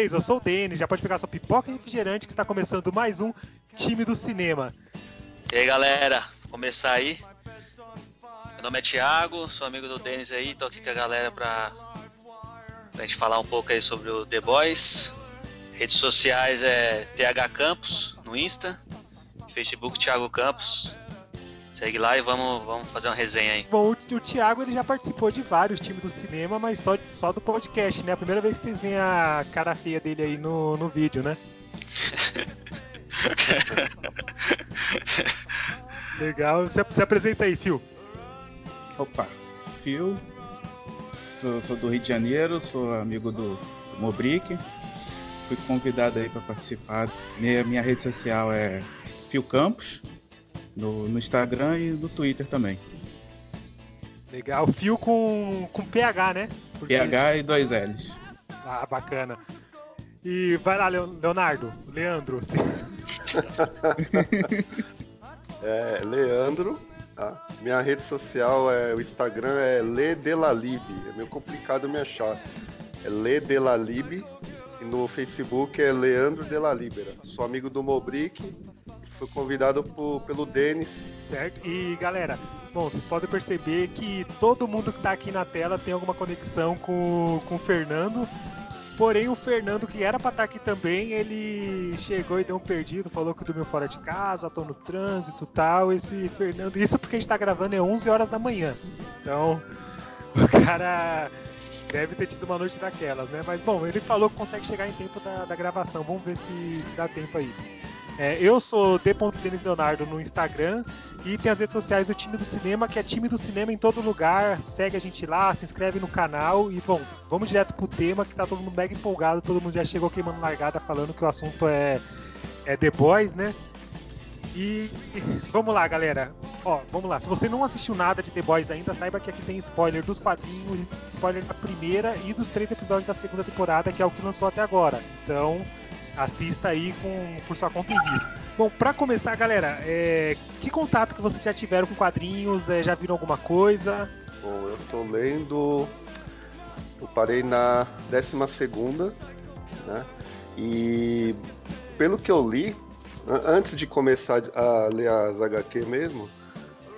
Vocês? Eu sou o Denis, já pode pegar sua pipoca e refrigerante que está começando mais um Time do Cinema. E aí, galera, vou começar aí. Meu nome é Thiago, sou amigo do Denis aí, tô aqui com a galera pra, pra gente falar um pouco aí sobre o The Boys. Redes sociais é TH Campos no Insta, Facebook Thiago Campos. Segue lá e vamos, vamos fazer uma resenha aí. Bom, o, o Thiago ele já participou de vários times do cinema, mas só, só do podcast, né? A primeira vez que vocês veem a cara feia dele aí no, no vídeo, né? Legal. Se, se apresenta aí, Phil. Opa, Phil, sou, sou do Rio de Janeiro, sou amigo do, do Mobrick. Fui convidado aí para participar. Minha, minha rede social é Phil Campos, no, no Instagram e no Twitter também. Legal. Phil com, com PH, né? Porque- PH e dois L's. Ah, bacana. E vai lá, Leo- Leonardo, Leandro. É Leandro. tá? Minha rede social é o Instagram é Ledelalib. É meio complicado me achar. É Ledelalib. E no Facebook é Leandro Delalibera. Sou amigo do Mobrick. Fui convidado por- pelo Denis. Certo? E galera, bom, vocês podem perceber que todo mundo que tá aqui na tela tem alguma conexão com, com o Fernando. Porém, o Fernando, que era pra estar aqui também, ele chegou e deu um perdido, falou que dormiu fora de casa, tô no trânsito tal. Esse Fernando, isso porque a gente tá gravando é 11 horas da manhã. Então, o cara deve ter tido uma noite daquelas, né? Mas bom, ele falou que consegue chegar em tempo da, da gravação. Vamos ver se, se dá tempo aí. É, eu sou D.Denis Leonardo no Instagram e tem as redes sociais do Time do Cinema, que é Time do Cinema em todo lugar. Segue a gente lá, se inscreve no canal e, bom, vamos direto pro tema que tá todo mundo mega empolgado. Todo mundo já chegou queimando largada falando que o assunto é, é The Boys, né? E vamos lá, galera. Ó, vamos lá. Se você não assistiu nada de The Boys ainda, saiba que aqui tem spoiler dos quadrinhos, spoiler da primeira e dos três episódios da segunda temporada, que é o que lançou até agora. Então, assista aí com, por sua conta e risco. Bom, pra começar, galera, é, que contato que vocês já tiveram com quadrinhos? É, já viram alguma coisa? Bom, eu tô lendo. Eu parei na 12 segunda, né? E pelo que eu li, antes de começar a ler as HQ mesmo,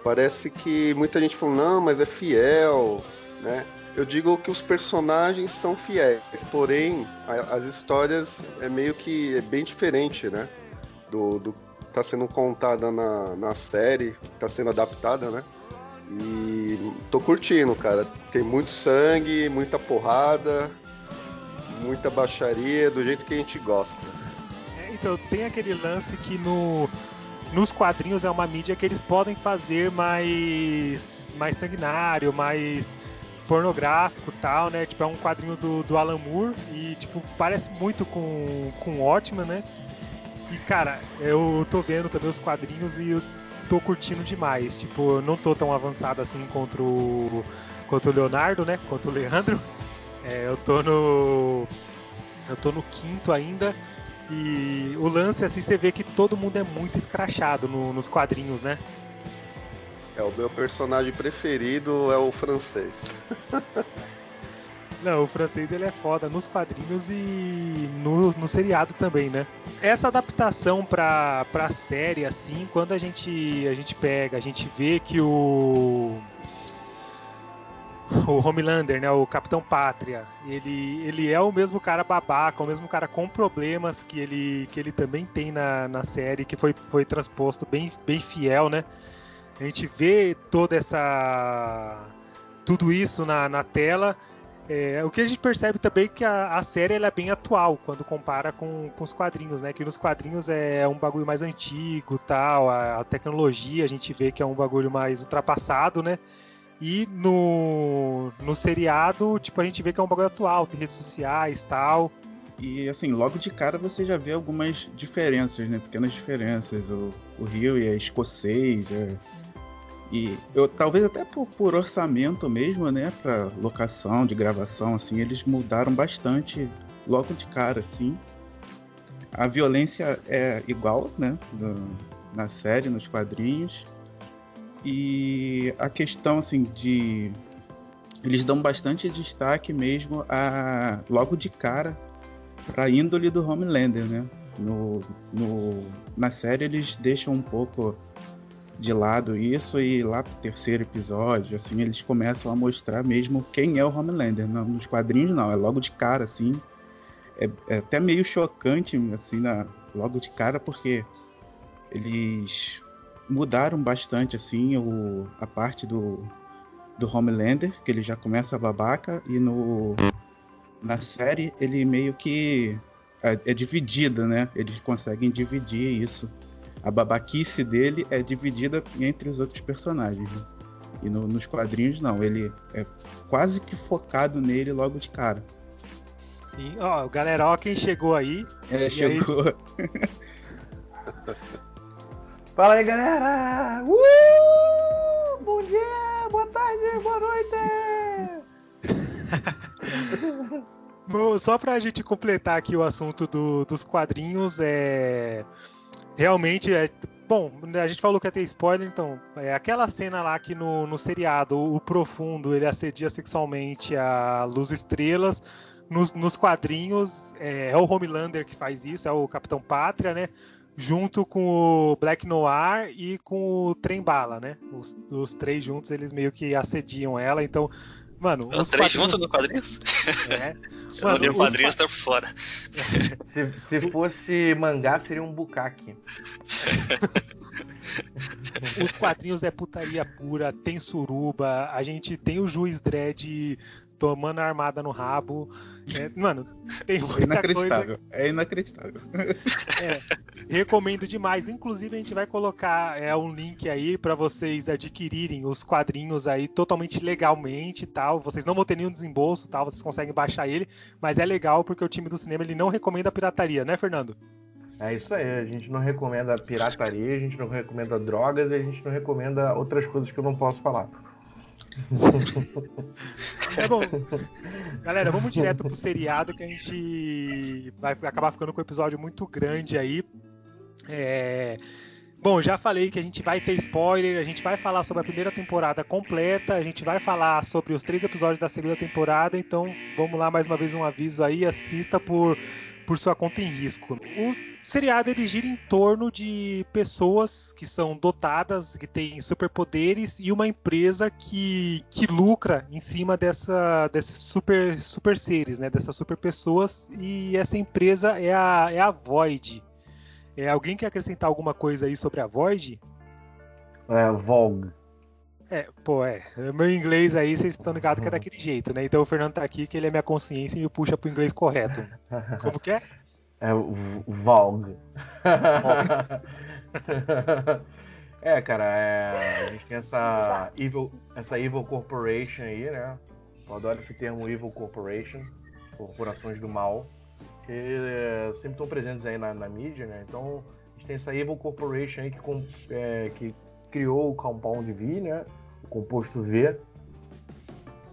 parece que muita gente falou, não, mas é fiel, né? Eu digo que os personagens são fiéis, porém a- as histórias é meio que é bem diferente, né? Do, do que tá sendo contada na, na série, que tá sendo adaptada, né? E tô curtindo, cara. Tem muito sangue, muita porrada, muita baixaria, do jeito que a gente gosta. É, então, tem aquele lance que no, nos quadrinhos é uma mídia que eles podem fazer mais, mais sanguinário, mais pornográfico tal, né? Tipo, é um quadrinho do, do Alan Moore e, tipo, parece muito com, com Watchmen, né? E, cara, eu tô vendo também os quadrinhos e eu tô curtindo demais. Tipo, eu não tô tão avançado assim contra o, contra o Leonardo, né? Contra o Leandro. É, eu tô no... Eu tô no quinto ainda. E o lance, assim, você vê que todo mundo é muito escrachado no- nos quadrinhos, né? É, o meu personagem preferido é o francês. Não, o francês ele é foda nos quadrinhos e no, no seriado também, né? Essa adaptação pra, pra série, assim, quando a gente, a gente pega, a gente vê que o. o Homelander, né, o Capitão Pátria, ele, ele é o mesmo cara babaca, o mesmo cara com problemas que ele, que ele também tem na, na série, que foi, foi transposto bem, bem fiel, né? A gente vê toda essa. tudo isso na, na tela. É, o que a gente percebe também é que a, a série é bem atual quando compara com, com os quadrinhos, né? Que nos quadrinhos é um bagulho mais antigo tal, a, a tecnologia a gente vê que é um bagulho mais ultrapassado, né? E no, no seriado, tipo, a gente vê que é um bagulho atual, tem redes sociais tal. E assim, logo de cara você já vê algumas diferenças, né? Pequenas diferenças. O, o Rio é escocês, é... E eu talvez até por, por orçamento mesmo, né? Pra locação de gravação, assim, eles mudaram bastante logo de cara, assim. A violência é igual, né? Na série, nos quadrinhos. E a questão assim de eles dão bastante destaque mesmo a logo de cara para a índole do Homelander, né? No, no, na série eles deixam um pouco de lado isso e lá pro terceiro episódio, assim, eles começam a mostrar mesmo quem é o Homelander. Não, nos quadrinhos não, é logo de cara, assim. É, é até meio chocante, assim, na, logo de cara, porque eles mudaram bastante assim o, a parte do, do Homelander, que ele já começa babaca, e no na série ele meio que é, é dividida, né? Eles conseguem dividir isso. A babaquice dele é dividida entre os outros personagens. Né? E no, nos quadrinhos não, ele é quase que focado nele logo de cara. Sim, ó, galera, ó quem chegou aí. É, chegou. Aí... Fala aí, galera! Uh! Bom dia, boa tarde, boa noite! Bom, só pra gente completar aqui o assunto do, dos quadrinhos, é. Realmente é. Bom, a gente falou que ia ter spoiler, então. É aquela cena lá que no, no seriado, o Profundo, ele assedia sexualmente a Luz Estrelas. Nos, nos quadrinhos, é, é o Homelander que faz isso, é o Capitão Pátria, né? junto com o Black Noir e com o Trem Bala, né? Os, os três juntos, eles meio que assediam ela, então... Mano, os, os três juntos no quadrinhos? É. Se mano, não o quadrinhos, tá por fora. Se, se fosse mangá, seria um bucaque. Os quadrinhos é putaria pura, tem suruba, a gente tem o Juiz Dredd tomando a armada no rabo. É, mano, tem muita inacreditável. Coisa... É inacreditável. É, recomendo demais. Inclusive, a gente vai colocar é, um link aí para vocês adquirirem os quadrinhos aí totalmente legalmente tal. Vocês não vão ter nenhum desembolso, tal. Vocês conseguem baixar ele, mas é legal porque o time do cinema ele não recomenda pirataria, né, Fernando? É isso aí, a gente não recomenda pirataria, a gente não recomenda drogas, a gente não recomenda outras coisas que eu não posso falar. É bom. Galera, vamos direto pro seriado que a gente vai acabar ficando com um episódio muito grande aí. É... Bom, já falei que a gente vai ter spoiler, a gente vai falar sobre a primeira temporada completa, a gente vai falar sobre os três episódios da segunda temporada, então vamos lá mais uma vez um aviso aí, assista por, por sua conta em risco. O seriado ele gira em torno de pessoas que são dotadas, que têm superpoderes e uma empresa que, que lucra em cima dessa, desses super, super seres, né? Dessas super pessoas. E essa empresa é a, é a Void. É, alguém quer acrescentar alguma coisa aí sobre a Void? É, Vogue. É, pô, é. Meu inglês aí, vocês estão ligados que é daquele jeito, né? Então o Fernando tá aqui, que ele é minha consciência e me puxa pro inglês correto. Como que é? É o Vogue. é, cara, é, a gente tem essa Evil, essa Evil Corporation aí, né? Eu adoro esse termo Evil Corporation, corporações do mal, que é, sempre estão presentes aí na, na, mídia, né? Então, a gente tem essa Evil Corporation aí que, é, que criou o Compound V, né? Composto V.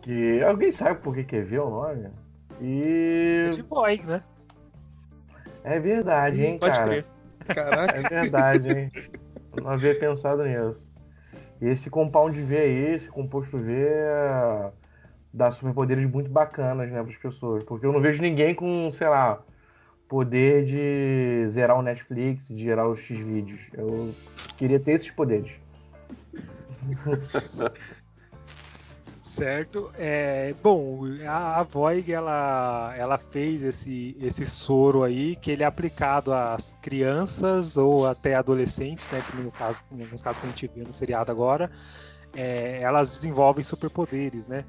Que alguém sabe por que, que é V o nome? E. É de boy, né? É verdade, hein, Pode cara? Crer. Caraca. É verdade, hein? Não havia pensado nisso. E esse compound V aí, esse composto V, é... dá superpoderes muito bacanas, né, para as pessoas. Porque eu não vejo ninguém com, sei lá, poder de zerar o Netflix, de gerar os X-vídeos. Eu queria ter esses poderes. Certo. É, bom, a, a Voig ela, ela fez esse, esse soro aí que ele é aplicado às crianças ou até adolescentes, né? Que no caso, nos casos que a gente vê no seriado agora, é, elas desenvolvem superpoderes, né?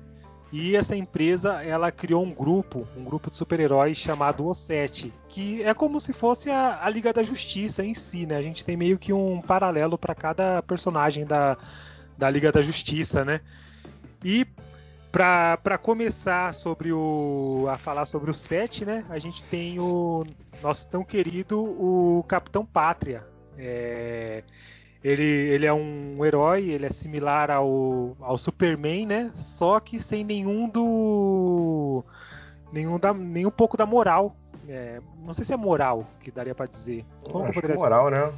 E essa empresa ela criou um grupo, um grupo de super-heróis chamado O7, que é como se fosse a, a Liga da Justiça em si, né? A gente tem meio que um paralelo para cada personagem da, da Liga da Justiça, né? E para começar sobre o a falar sobre o 7, né? A gente tem o nosso tão querido o Capitão Pátria. É, ele, ele é um herói, ele é similar ao, ao Superman, né? Só que sem nenhum do. nenhum, da, nem um pouco da moral. É, não sei se é moral que daria para dizer. Como Acho poderia moral, né?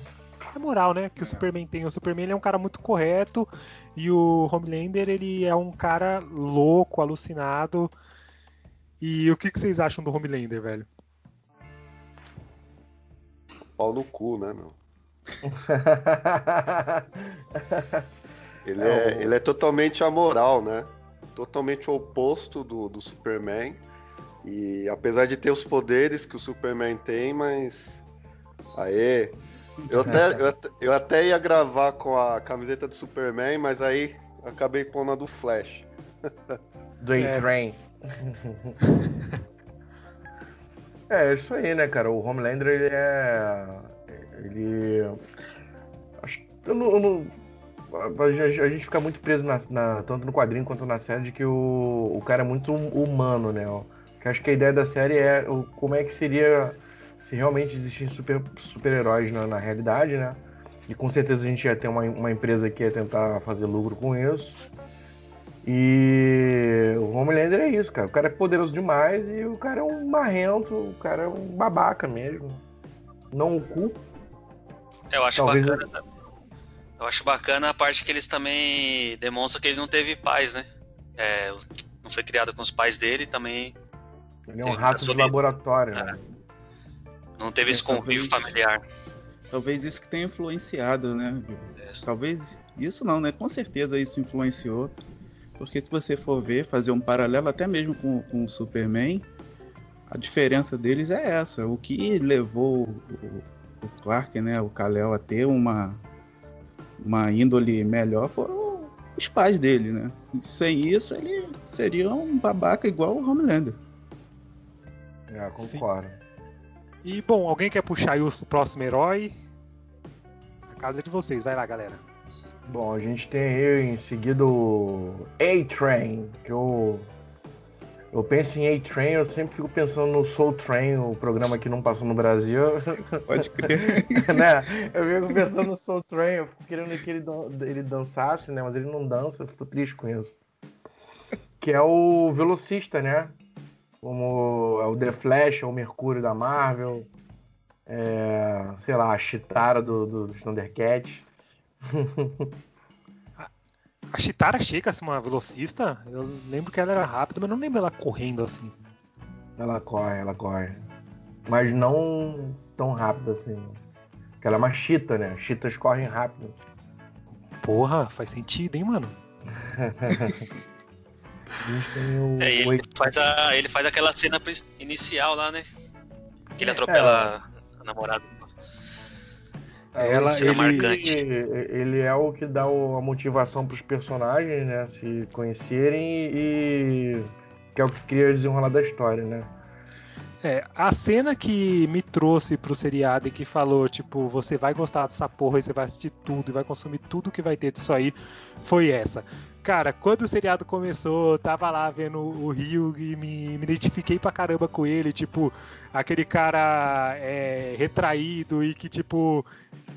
É moral, né? Que o Superman tem. O Superman é um cara muito correto e o Homelander ele é um cara louco, alucinado. E o que, que vocês acham do Homelander, velho? Pau no cu, né, meu? ele, é, é ele é totalmente amoral, né? Totalmente o oposto do, do Superman. E apesar de ter os poderes que o Superman tem, mas. Aê! Eu até, eu, até, eu até ia gravar com a camiseta do Superman, mas aí acabei pondo a do Flash. Do A-Train. É. é, isso aí, né, cara? O Homelander, ele é ele. Eu não, eu não, a gente fica muito preso na, na, tanto no quadrinho quanto na série de que o, o cara é muito humano, né? Que acho que a ideia da série é o, como é que seria se realmente existissem super, super-heróis na, na, realidade, né? E com certeza a gente ia ter uma, uma empresa que ia tentar fazer lucro com isso. E o Homelander é isso, cara. O cara é poderoso demais e o cara é um marrento, o cara é um babaca mesmo. Não o culpo, eu acho Talvez bacana. Eu acho bacana a parte que eles também demonstram que ele não teve pais, né? É, não foi criado com os pais dele, também. Ele é um rato de laboratório, né? Não teve esse convívio talvez, familiar. Talvez isso que tenha influenciado, né? Talvez. Isso não, né? Com certeza isso influenciou. Porque se você for ver, fazer um paralelo até mesmo com, com o Superman, a diferença deles é essa. O que levou o, o Clark, né, o Kal-El a ter uma uma índole melhor foram os pais dele, né? Sem isso ele seria um babaca igual o Homelander. É, concordo. Sim. E bom, alguém quer puxar aí o próximo herói? A casa é de vocês, vai lá, galera. Bom, a gente tem aí em seguida o A-Train, que eu eu penso em A-Train, eu sempre fico pensando no Soul Train, o programa que não passou no Brasil. Pode crer. né? Eu fico pensando no Soul Train, eu fico querendo que ele, ele dançasse, né? Mas ele não dança, eu fico triste com isso. Que é o velocista, né? Como é o The Flash, o Mercúrio da Marvel. É, sei lá, a Chitara do, do, do Thundercats. A Chitara chega a ser uma velocista? Eu lembro que ela era rápida, mas não lembro ela correndo assim. Ela corre, ela corre. Mas não tão rápida assim. Porque ela é uma chita, né? Chitas correm rápido. Porra, faz sentido, hein, mano? o... é, ele, faz a, ele faz aquela cena inicial lá, né? Que ele é, atropela é. a namorada. Ela, ele, marcante. ele é o que dá a motivação para os personagens, né? Se conhecerem e que é o que cria desenrolar da história, né? É, a cena que me trouxe pro seriado e que falou, tipo, você vai gostar dessa porra e você vai assistir tudo e vai consumir tudo que vai ter disso aí, foi essa. Cara, quando o seriado começou, eu tava lá vendo o Rio e me, me identifiquei pra caramba com ele, tipo, aquele cara é, retraído e que, tipo,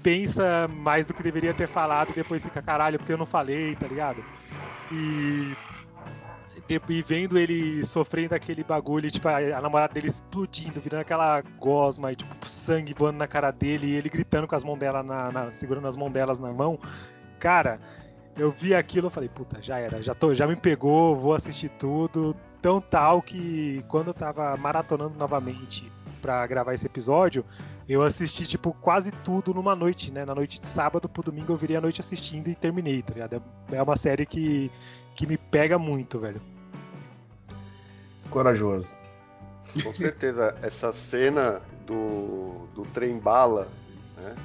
pensa mais do que deveria ter falado e depois fica caralho porque eu não falei, tá ligado? E e vendo ele sofrendo aquele bagulho, tipo, a, a, namorada dele explodindo, virando aquela gosma e, tipo, sangue voando na cara dele, e ele gritando com as mãos dela, na, na, segurando as mãos delas na mão. Cara, eu vi aquilo, eu falei, puta, já era, já, tô, já me pegou, vou assistir tudo. Tão tal que quando eu tava maratonando novamente para gravar esse episódio, eu assisti, tipo, quase tudo numa noite, né? Na noite de sábado pro domingo eu virei a noite assistindo e terminei, tá ligado? É uma série que que me pega muito, velho. Corajoso. Com certeza, essa cena do, do trem bala, né?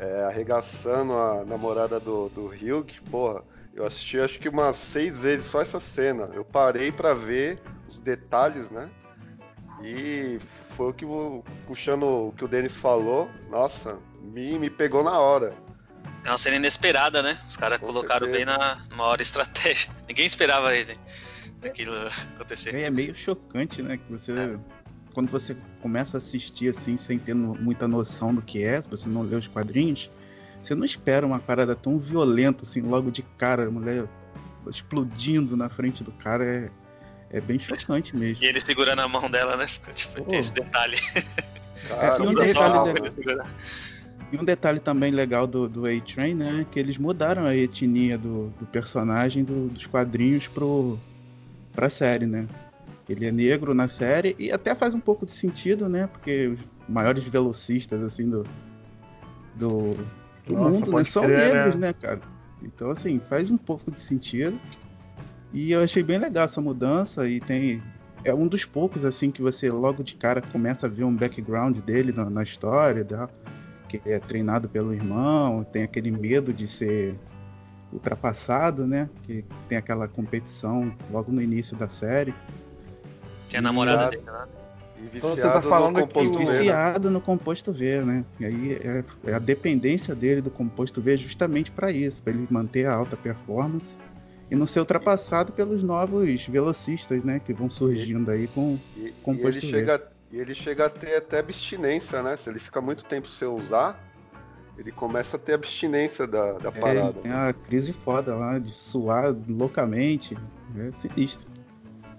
É, arregaçando a namorada do, do Hugh, porra, eu assisti acho que umas seis vezes só essa cena. Eu parei pra ver os detalhes, né? E foi o que, o- puxando o que o Denis falou, nossa, me, me pegou na hora. É uma cena inesperada, né? Os caras colocaram certeza. bem na numa hora estratégia. Ninguém esperava ele, aquilo acontecer. É, é meio chocante, né? Que você. É. Quando você começa a assistir assim, sem ter no- muita noção do que é, se você não lê os quadrinhos, você não espera uma parada tão violenta, assim, logo de cara, a mulher explodindo na frente do cara. É, é bem chocante mesmo. E ele segurando a mão dela, né? Fica, Tipo, Pô. tem esse detalhe. Cara, e um detalhe legal. E um detalhe também legal do, do A-Train, né? é Que eles mudaram a etnia do, do personagem do- dos quadrinhos pro, pra série, né? Ele é negro na série e até faz um pouco de sentido, né? Porque os maiores velocistas, assim, do, do, do Nossa, mundo, né? São crer, negros, né? né, cara? Então, assim, faz um pouco de sentido. E eu achei bem legal essa mudança e tem... É um dos poucos, assim, que você logo de cara começa a ver um background dele na, na história e tal que é treinado pelo irmão, tem aquele medo de ser ultrapassado, né? Que tem aquela competição logo no início da série. Que é a namorada dele lá. E você viciado tá falando no composto né? Viciado no composto V, né? E aí é, é a dependência dele do composto V justamente para isso, para ele manter a alta performance e não ser ultrapassado pelos novos velocistas, né? Que vão surgindo aí com E, e Composto ele V. chega, e ele chega a ter até abstinência, né? Se ele fica muito tempo sem usar, ele começa a ter abstinência da, da é, parada. tem a crise foda lá de suar loucamente, é sinistro.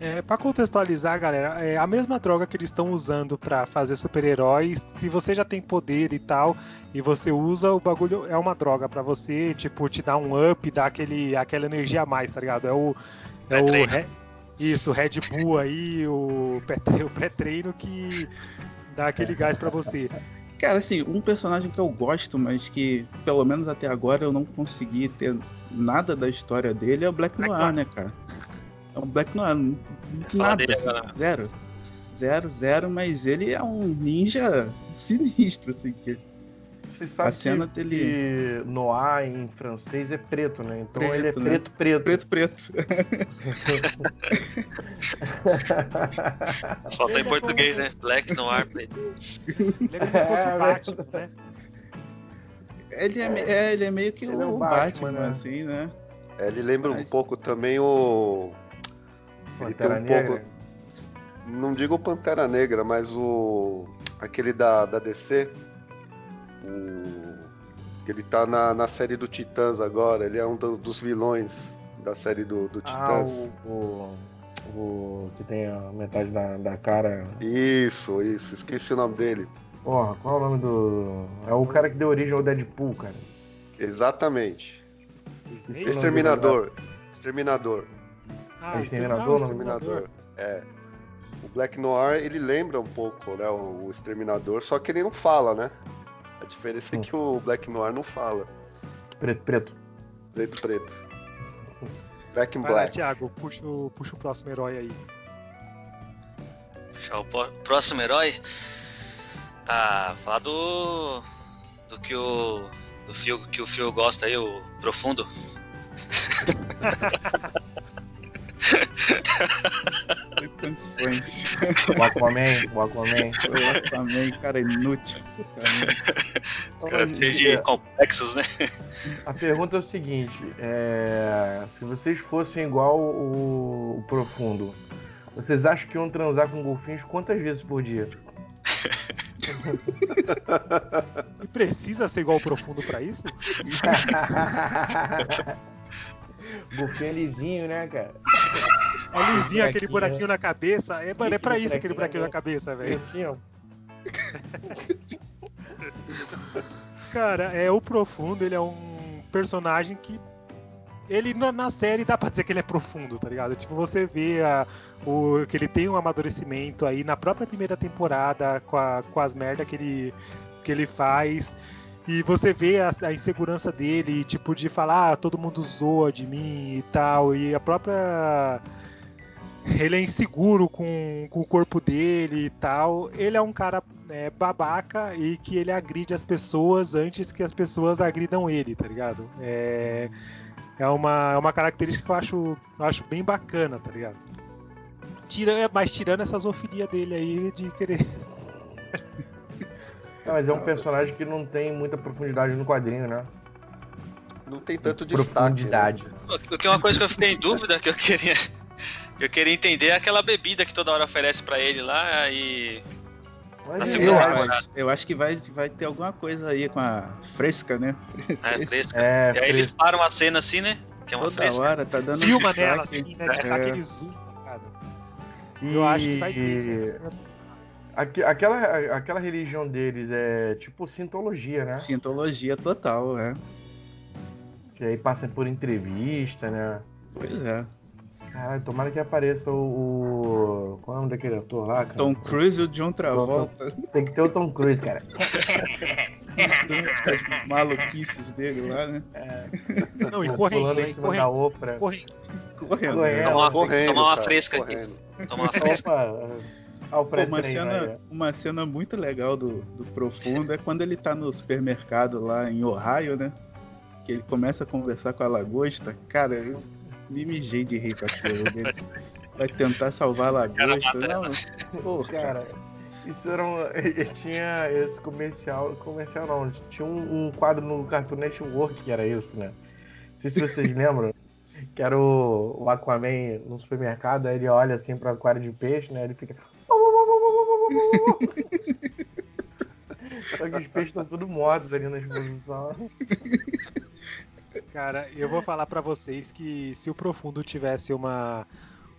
É, pra contextualizar, galera, é a mesma droga que eles estão usando pra fazer super-heróis. Se você já tem poder e tal, e você usa, o bagulho é uma droga pra você, tipo, te dar um up, dar aquele, aquela energia a mais, tá ligado? É o. É o. Re- isso, o Red Bull aí, o pré- o pré-treino que dá aquele gás pra você. Cara, assim, um personagem que eu gosto, mas que pelo menos até agora eu não consegui ter nada da história dele é o Black, Black Noir, Noir. né, cara? É um Black Noir, nada, dele assim, zero. Zero, zero, mas ele é um ninja sinistro, assim, que Vocês sabem A cena que, dele- que Noir em francês é preto, né? Então Preto, ele é né? preto, preto. preto, preto. Faltou em Ele é português, né? Black Noir preto. Ele é como se fosse É, o Batman, né? Ele é, é, ele é meio que Ele o, é o Batman, Batman, né? assim, né? É, ele lembra um pouco também o. Ele tem um Negra. pouco. Não digo o Pantera Negra, mas o. aquele da, da DC. O. que Ele tá na, na série do Titãs agora, ele é um do- dos vilões da série do, do Ah, Titãs. o, o, o que tem a metade da, da cara. Isso, isso, esqueci o nome dele. Porra, qual é o nome do. É o cara que deu origem ao Deadpool, cara. Exatamente. Snake? Exterminador. Exterminador. Ah, Exterminador, Exterminador. É. O Black Noir, ele lembra um pouco, né, o, o Exterminador, só que ele não fala, né? A diferença é Hum. que o Black Noir não fala. Preto, preto. Preto, preto. Back in Vai lá, Black. Thiago, puxa, o- puxa o próximo herói aí. Puxar o próximo herói. Ah, falar do. Do que o. Do fio que o fio gosta aí, o profundo. O Aquaman, o Aquaman. Eu também, cara, inútil. Puta merda. Cara, cheio de complexos, né? A pergunta é o seguinte: é, se vocês fossem igual o, o Profundo, vocês acham que iam transar com golfinhos quantas vezes por dia? E precisa ser igual o profundo pra isso? golfinho é lisinho, né, cara? É lisinho aquele Buraquinho, na cabeça. É, mano, é pra isso aquele buraquinho Buraquinho, na cabeça, É velho. assim, ó. Cara, é o profundo, ele é um personagem que. Ele na, na série dá pra dizer que ele é profundo, tá ligado? Tipo, você vê a, o, que ele tem um amadurecimento aí na própria primeira temporada com, a- com as merdas que ele, que ele faz. E você vê a, a insegurança dele, tipo, de falar, ah, todo mundo zoa de mim e tal. E a própria. Ele é inseguro com, com o corpo dele e tal. Ele é um cara é, babaca e que ele agride as pessoas antes que as pessoas agridam ele, tá ligado? É, é, uma, é uma característica que eu acho, eu acho bem bacana, tá ligado? Tira, mas tirando essa zoofilia dele aí de querer. Não, mas é um personagem que não tem muita profundidade no quadrinho, né? Não tem tanto destaque. Profundidade. né? O que é uma coisa que eu fiquei em dúvida, que eu queria. que Eu queria entender é aquela bebida que toda hora oferece pra ele lá e. Mas Na segunda Eu acho, eu acho que vai, vai ter alguma coisa aí com a fresca, né? É, fresca. É, E aí eles fresco. param a cena assim, né? Que é uma Toda fresca. hora, tá dando Filma destaque. nela assim, né? É. aquele zoom, cara. Eu acho que vai ter. Aquela, aquela religião deles é tipo sintologia, né? Cientologia total, é. Que aí passa por entrevista, né? Pois é. Caralho, tomara que apareça o. o- Qual é o nome daquele ator lá, cara? Tom Cruise e o John Travolta. Tem que ter o Tom Cruise, cara. As maluquices dele lá, né? Não, e Pulando correndo, em hein? cima da Correndo, Oprah. correndo. Correndo. Correndo. né? Tomar uma, correndo, tomar uma cara, fresca aqui. correndo. Tomar uma fresca. Opa! O Pô, uma, cena, uma cena muito legal do, do Profundo é quando ele tá no supermercado lá em Ohio, né? Que ele começa a conversar com a lagosta. Cara, eu me mijei de rir com aquilo. Ele vai tentar salvar a lagosta. Não, pô, Cara, isso era um. Tinha esse comercial. Comercial não, tinha um, um quadro no Cartoon Network que era isso, né? Não sei se vocês lembram. Que era o, o Aquaman no supermercado, aí ele olha assim pra aquário de peixe, né? Ele fica. Só que os peixes estão tudo mortos ali na exposição. Cara, eu vou falar pra vocês que se o Profundo tivesse uma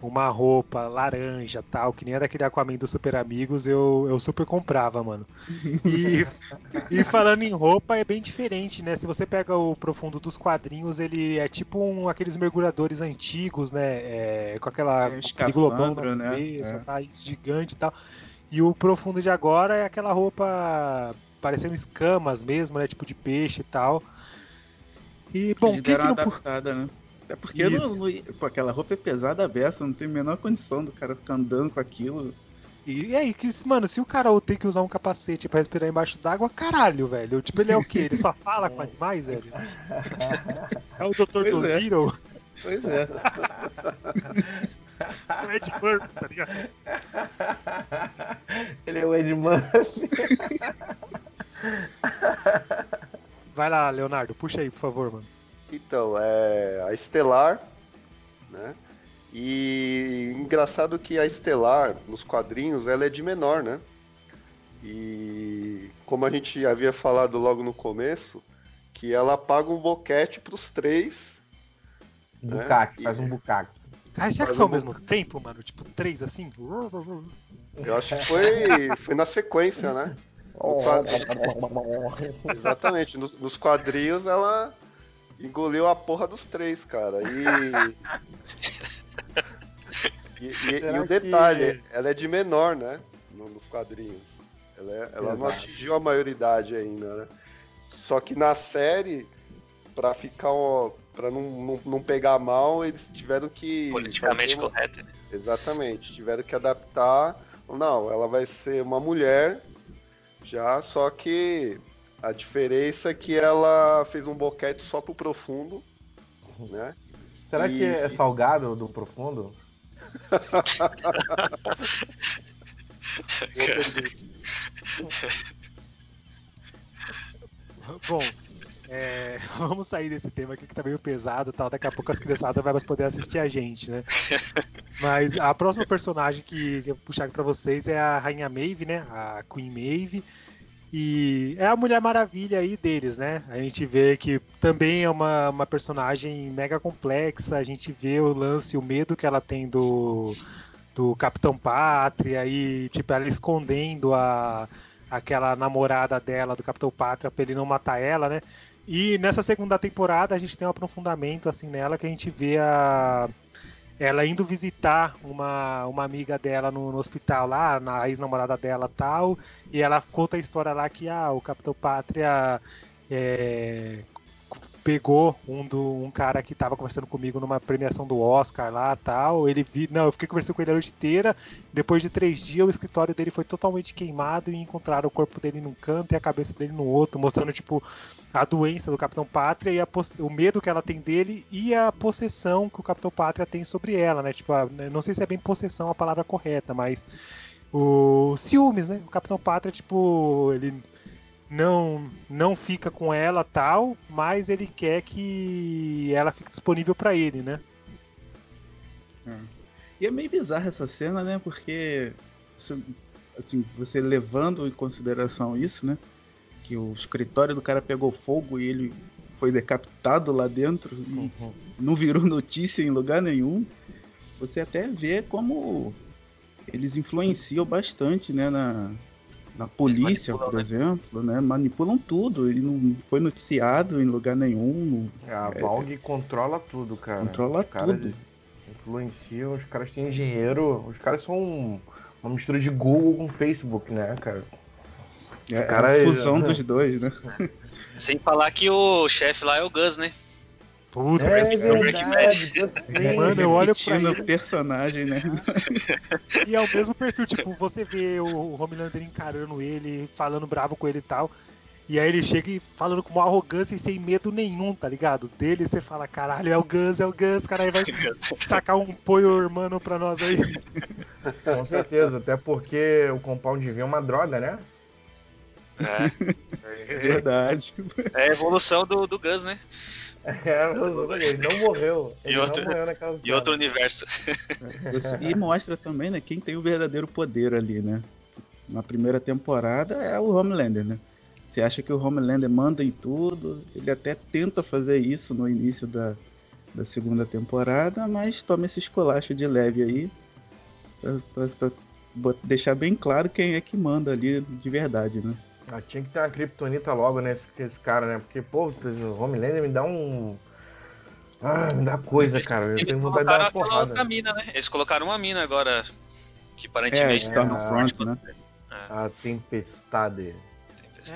uma roupa laranja, tal, que nem a daquele Aquaman dos Super Amigos, eu, eu super comprava, mano. E, e falando em roupa, é bem diferente, né? Se você pega o Profundo dos quadrinhos, ele é tipo um, aqueles mergulhadores antigos, né? É, com aquela É, um aquele globão na né? cabeça, É. tá? Isso gigante e tal. E o Profundo de agora é aquela roupa parecendo escamas mesmo, né? Tipo de peixe e tal. E, bom, Eles que deram uma não... adaptada, né? Até porque não, não- pô, aquela roupa é pesada a beça, não tem a menor condição do cara ficar andando com aquilo. E aí, que, mano, se o cara tem que usar um capacete pra respirar embaixo d'água, caralho, velho. Tipo, ele é o quê? Ele só fala com animais, velho? É o Dr. Pois é. Dolittle, Pois é. O Ed Murphy, tá ligado? Ele é o Ed Murphy. Vai lá, Leonardo, puxa aí, por favor, mano. Então, é a Estelar, né? E engraçado que a Estelar, nos quadrinhos, ela é de menor, né? E como a gente havia falado logo no começo, que ela paga um boquete pros três. Bucaque, É, faz e- um bucaque. Cara, será que foi ao um mesmo tempo, mano? Tipo, três assim? Eu acho que foi, foi na sequência, né? Exatamente, nos, nos quadrinhos ela engoliu a porra dos três, cara. E. E, e- e o detalhe, que- ela é de menor, né? no- Nos quadrinhos. Ela, é- ela não atingiu a maioridade ainda, né? Só que na série, pra ficar. ó, pra não, não, não pegar mal, eles tiveram que. Politicamente uma- correto. né? Exatamente, tiveram que adaptar. Não, ela vai ser uma mulher já, só que a diferença é que ela fez um boquete só pro profundo, né? Será E- que é salgado do profundo? Bom, é, vamos sair desse tema aqui que tá meio pesado tal. Daqui a pouco as criançadas vão poder assistir a gente, né? Mas a próxima personagem que, eu vou puxar aqui pra vocês é a Rainha Maeve, né? A Queen Maeve. E é a Mulher Maravilha aí deles, né? A gente vê que também é uma, uma personagem mega complexa. A gente vê o lance, o medo que ela tem do, do Capitão Pátria e, tipo, ela escondendo a, aquela namorada dela, do Capitão Pátria, pra ele não matar ela, né? E nessa segunda temporada a gente tem um aprofundamento assim nela que a gente vê a ela indo visitar uma, uma amiga dela no, no hospital lá, na ex-namorada dela tal, e ela conta a história lá que ah, o Capitão Pátria é, pegou um, do, um cara que tava conversando comigo numa premiação do Oscar lá tal. Ele vi, não, eu fiquei conversando com ele a noite inteira. Depois de três dias, o escritório dele foi totalmente queimado e encontraram o corpo dele num canto e a cabeça dele no outro, mostrando tipo a doença do Capitão Pátria e a, o medo que ela tem dele e a possessão que o Capitão Pátria tem sobre ela, né? Tipo, a, não sei se é bem possessão a palavra correta, mas o ciúmes, né? O Capitão Pátria, tipo, ele não não fica com ela tal, mas ele quer que ela fique disponível para ele, né? É. E é meio bizarra essa cena, né? Porque assim, você levando em consideração isso, né? Que o escritório do cara pegou fogo e ele foi decapitado lá dentro e uhum. não virou notícia em lugar nenhum. Você até vê como eles influenciam bastante, né, na, na polícia, por né? exemplo, né? Manipulam tudo e não foi noticiado em lugar nenhum. É, a é, Valg controla tudo, cara. Controla tudo. Influenciam, os caras têm dinheiro, os caras são uma mistura de Google com Facebook, né, cara? É, cara, é a fusão é... dos dois, né? Sem falar que o chefe lá é o Gus, né? Puta, é verdade, Mano, eu olho pra ele. personagem, né? E é o mesmo perfil, tipo, você vê o Homelander encarando ele, falando bravo com ele e tal. E aí ele chega e falando com uma arrogância e sem medo nenhum, tá ligado? Dele você fala, caralho, é o Gus, é o Gus, cara, aí vai sacar um poio hermano pra nós aí. Com certeza, até porque o Compound V é uma droga, né? É. é verdade. É a evolução do, do Gus, né? É, ele não morreu. Ele e outro, não morreu naquela E outro universo. E mostra também, né, quem tem o verdadeiro poder ali, né? Na primeira temporada é o Homelander, né? Você acha que o Homelander manda em tudo, ele até tenta fazer isso no início da, da segunda temporada, mas toma esse esculacho de leve aí pra, pra, pra deixar bem claro quem é que manda ali de verdade, né? Ah, tinha que ter uma criptonita logo nesse esse cara, né? Porque, pô, o Homelander me dá um. Ah, me dá coisa, eles, cara. Eu tenho vontade de dar uma porrada. Outra mina, né? Eles colocaram uma mina agora. Que aparentemente é, tá no front, né? É. A tempestade.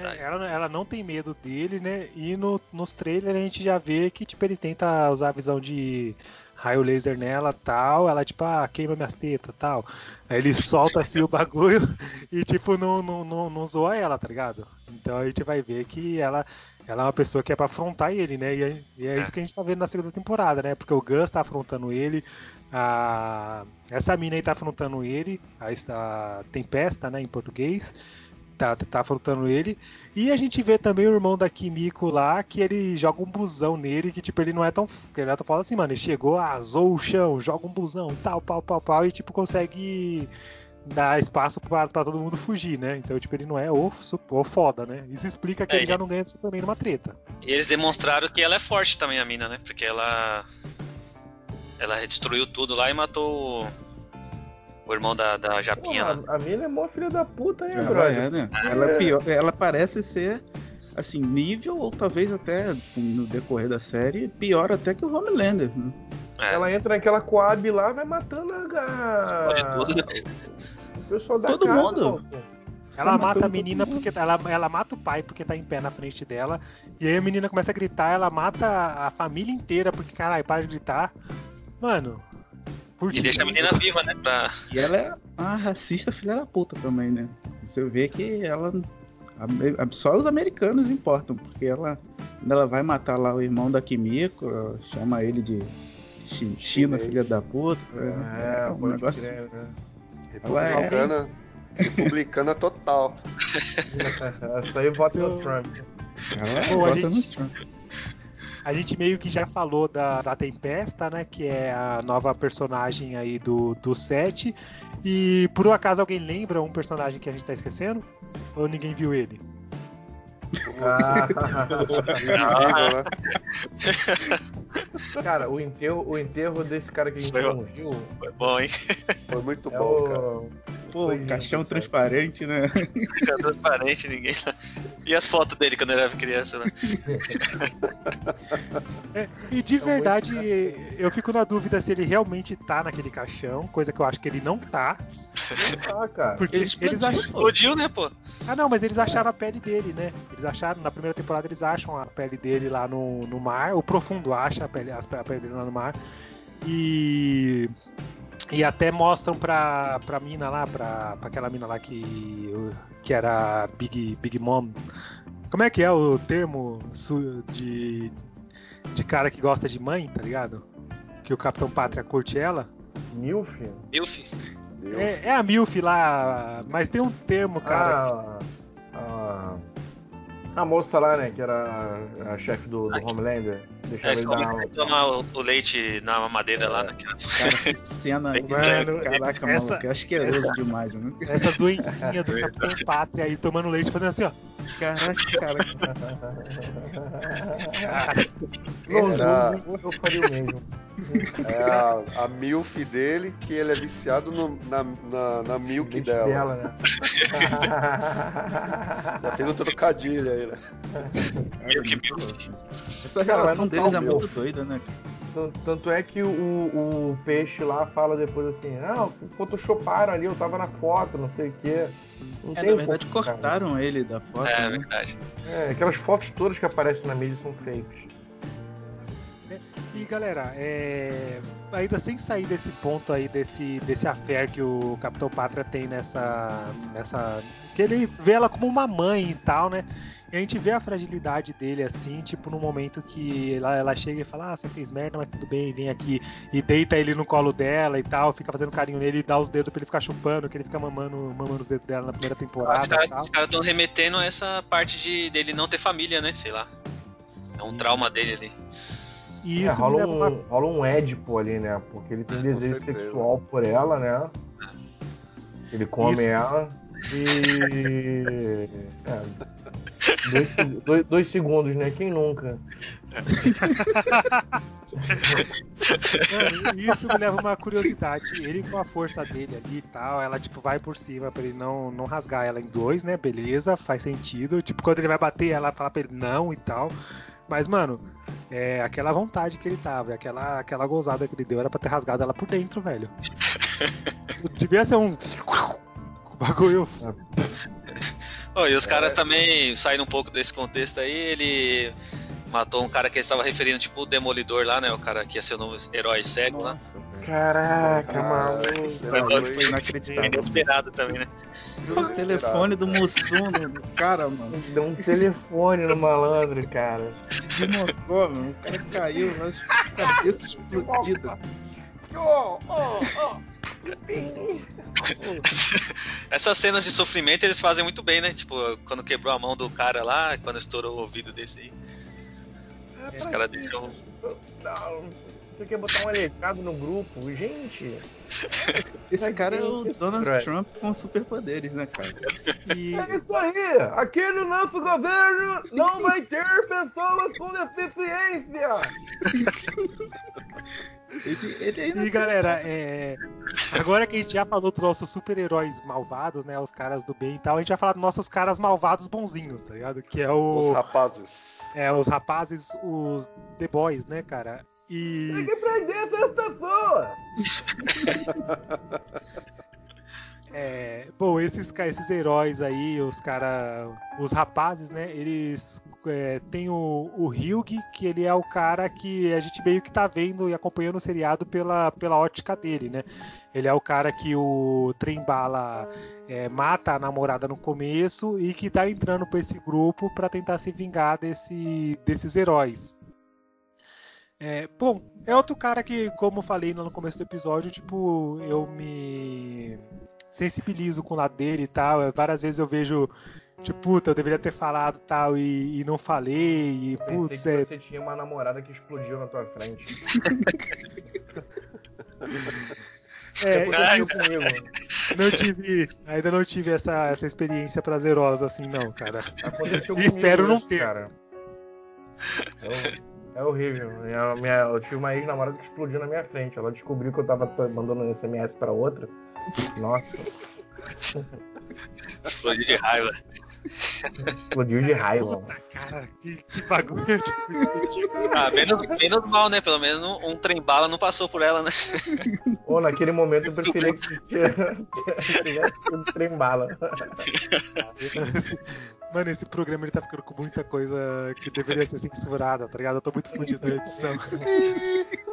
É, ela, ela, não tem medo dele, né? E no, nos trailers a gente já vê que tipo, ele tenta usar a visão de raio laser nela tal, ela tipo, ah, queima minhas tetas tal. Aí ele solta assim o bagulho e tipo, não, não, não, não zoa ela, tá ligado? Então a gente vai ver que ela, ela é uma pessoa que é pra afrontar ele, né? E é, e é isso que a gente tá vendo na segunda temporada, né? Porque o Gus tá afrontando ele, a... essa mina aí tá afrontando ele, a, a Tempesta, né, em português tá, tá afrontando ele. E a gente vê também o irmão da Kimiko lá, que ele joga um busão nele, que tipo, ele não é tão. Ele é tão falando assim, mano, ele chegou, azou o chão, joga um busão tal, pau, pau, pau, e tipo, consegue dar espaço pra todo mundo fugir, né? Então, tipo, ele não é o, o foda, né? Isso explica que é, ele já não ganha do Superman numa treta. E eles demonstraram que ela é forte também, a mina, né? Porque ela. Ela destruiu tudo lá e matou o irmão da, da Japinha Porra, lá. A mina é mó filha da puta, hein, Ela é, né? É. Ela, é pior, ela parece ser, assim, nível, ou talvez até no decorrer da série, pior até que o Homelander. Né? É. Ela entra naquela coab lá, vai matando a. Pode tudo, né? O pessoal da Todo casa, mundo. Pô. Ela mata a menina porque ela, ela mata o pai porque tá em pé na frente dela. E aí a menina começa a gritar, ela mata a família inteira porque, caralho, para de gritar. Mano, e deixa a menina viva, né? Pra... E ela é uma racista filha da puta também, né? Você vê que ela. Só os americanos importam, porque ela. Ela vai matar lá o irmão da Kimiko, chama ele de China, filha da puta. É, é um negócio. Crer, né? Ela é... Republicana total. Essa aí vota no Trump. Ela Pô, gente... no Trump. A gente meio que já falou da, da Tempesta, né? Que é a nova personagem aí do, do set. E por um acaso alguém lembra um personagem que a gente tá esquecendo? Ou ninguém viu ele? Ah. cara, o enterro, o enterro desse cara que a gente foi, não viu. Foi bom, hein? Foi muito é bom, o... cara. Pô, Foi caixão transparente, né? Fica transparente, ninguém. E as fotos dele quando ele era criança, né? É, e de verdade, eu fico na dúvida se ele realmente tá naquele caixão, coisa que eu acho que ele não tá. Ah, cara. Porque Ele eles, explodiu, acham. pô. Explodiu, né, pô? Ah, não, mas eles acharam a pele dele, né? Eles acharam, na primeira temporada, eles acham a pele dele lá no, no mar. O Profundo acha a pele, as- a pele dele lá no mar. E. E até mostram pra, pra mina lá, pra, pra aquela mina lá que. que era Big, Big Mom. Como é que é o termo su- de. de cara que gosta de mãe, tá ligado? Que o Capitão Pátria curte ela? Milf? Milf. É, é a MILF lá, mas tem um termo, cara. Ah, a, a moça lá, né? Que era a chefe do, do Homelander. Deixava É, ele dar. é tomar o, o leite na mamadeira lá, né? Cara, que cena. Mano, Caraca, essa- maluco, é asqueroso demais, mano. Essa doencinha do Capitão Pátria aí tomando leite, fazendo assim, ó. Caraca, cara. Não, Era- não, eu faria o mesmo. É a, a MILF dele, que ele é viciado no- na, na, na milk Leite dela. né? Já fez um trocadilho aí, né? Milk, Essa Cara, relação não tá deles é muito doida, né? Tanto- Tanto é que o, o peixe lá fala depois assim, ah, photoshoparam ali, eu tava na foto, não sei o quê. Não É, tem na verdade, como, cara. cortaram ele da foto, É, né? verdade. É, aquelas fotos todas que aparecem na mídia são fakes. E galera, é, ainda sem sair desse ponto aí, desse, desse affair que o Capitão Pátria tem nessa, nessa. Que ele vê ela como uma mãe e tal, né? E a gente vê a fragilidade dele assim, tipo, no momento que ela, ela chega e fala: Ah, você fez merda, mas tudo bem, vem aqui. E deita ele no colo dela e tal, fica fazendo carinho nele e dá os dedos pra ele ficar chupando, que ele fica mamando, mamando os dedos dela na primeira temporada caras os caras estão remetendo a essa parte de dele não ter família, né? Sei lá. É um trauma dele ali. E É, isso me rola, leva uma um, rola um édipo ali, né? Porque ele tem Com desejo certeza. sexual por ela, né? Ele come Isso. ela e. É, dois, dois- dois segundos, né? Quem nunca? Mano, isso me leva a uma curiosidade. Ele com a força dele ali e tal, ela tipo vai por cima pra ele não, não rasgar ela em dois, né? Beleza, faz sentido. Tipo, quando ele vai bater, ela fala pra ele não e tal. Mas, mano, é aquela vontade que ele tava, aquela, aquela gozada que ele deu era pra ter rasgado ela por dentro, velho. Devia ser um. Bagulho. Oh, e os caras É. também, saindo um pouco desse contexto aí, ele matou um cara que ele estava referindo, tipo o Demolidor lá, né? O cara que ia ser o novo herói cego lá. Nossa. Caraca, maluco. Foi Foi inacreditável. Inesperado também, né? O telefone do Mussum, do cara, mano. Deu um telefone no malandro, cara. Desmontou, mano. O cara caiu, mas cabeça explodida. Essas cenas de sofrimento eles fazem muito bem, né? Tipo, quando quebrou a mão do cara lá, quando estourou o ouvido desse aí. Os caras deixam. Não, você quer botar um alecado no grupo? Gente, Esse cara é o Donald Fred. Trump com superpoderes, né, cara? E, é isso aí! Aqui no nosso governo não vai ter pessoas com deficiência! Ele, ele ainda e galera, é, agora que a gente já falou dos nossos super-heróis malvados, né? Os caras do bem e tal, a gente vai falar dos nossos caras malvados bonzinhos, tá ligado? Que é o. Os rapazes. É, os rapazes, os The Boys, né, cara? E. Tem que prender essas pessoas! É, bom, esses, esses heróis aí, os cara, os rapazes, né? Eles é, tem o, o Hyug, que ele é o cara que a gente meio que tá vendo e acompanhando o seriado pela, pela ótica dele, né? Ele é o cara que o Trembala é, mata a namorada no começo e que tá entrando pra esse grupo pra tentar se vingar desse, desses heróis. É, bom, é outro cara que, como falei no começo do episódio, tipo, eu me sensibilizo com o lado dele e tal. É, Várias vezes eu vejo, tipo, puta, eu deveria ter falado tal e, e não falei. E, putz, Pensei é, que você tinha uma namorada que explodiu na tua frente. é, Aconteceu comigo. não tive, ainda não tive essa, essa experiência prazerosa assim, não, cara. Aconteceu E espero não ter. Cara. É, é horrível. Minha, minha- eu tive uma ex-namorada que explodiu na minha frente. Ela descobriu que eu tava mandando SMS pra outra. Nossa. Explodiu de raiva. Explodiu de raiva. Puta, cara, que, que bagulho. Ah, menos, menos mal, né? Pelo menos um, um trem-bala não passou por ela, né? Ou naquele momento eu preferia que tivesse sido trem bala. Mano, esse programa ele tá ficando com muita coisa que deveria ser censurada, tá ligado? Eu tô muito fudido na edição.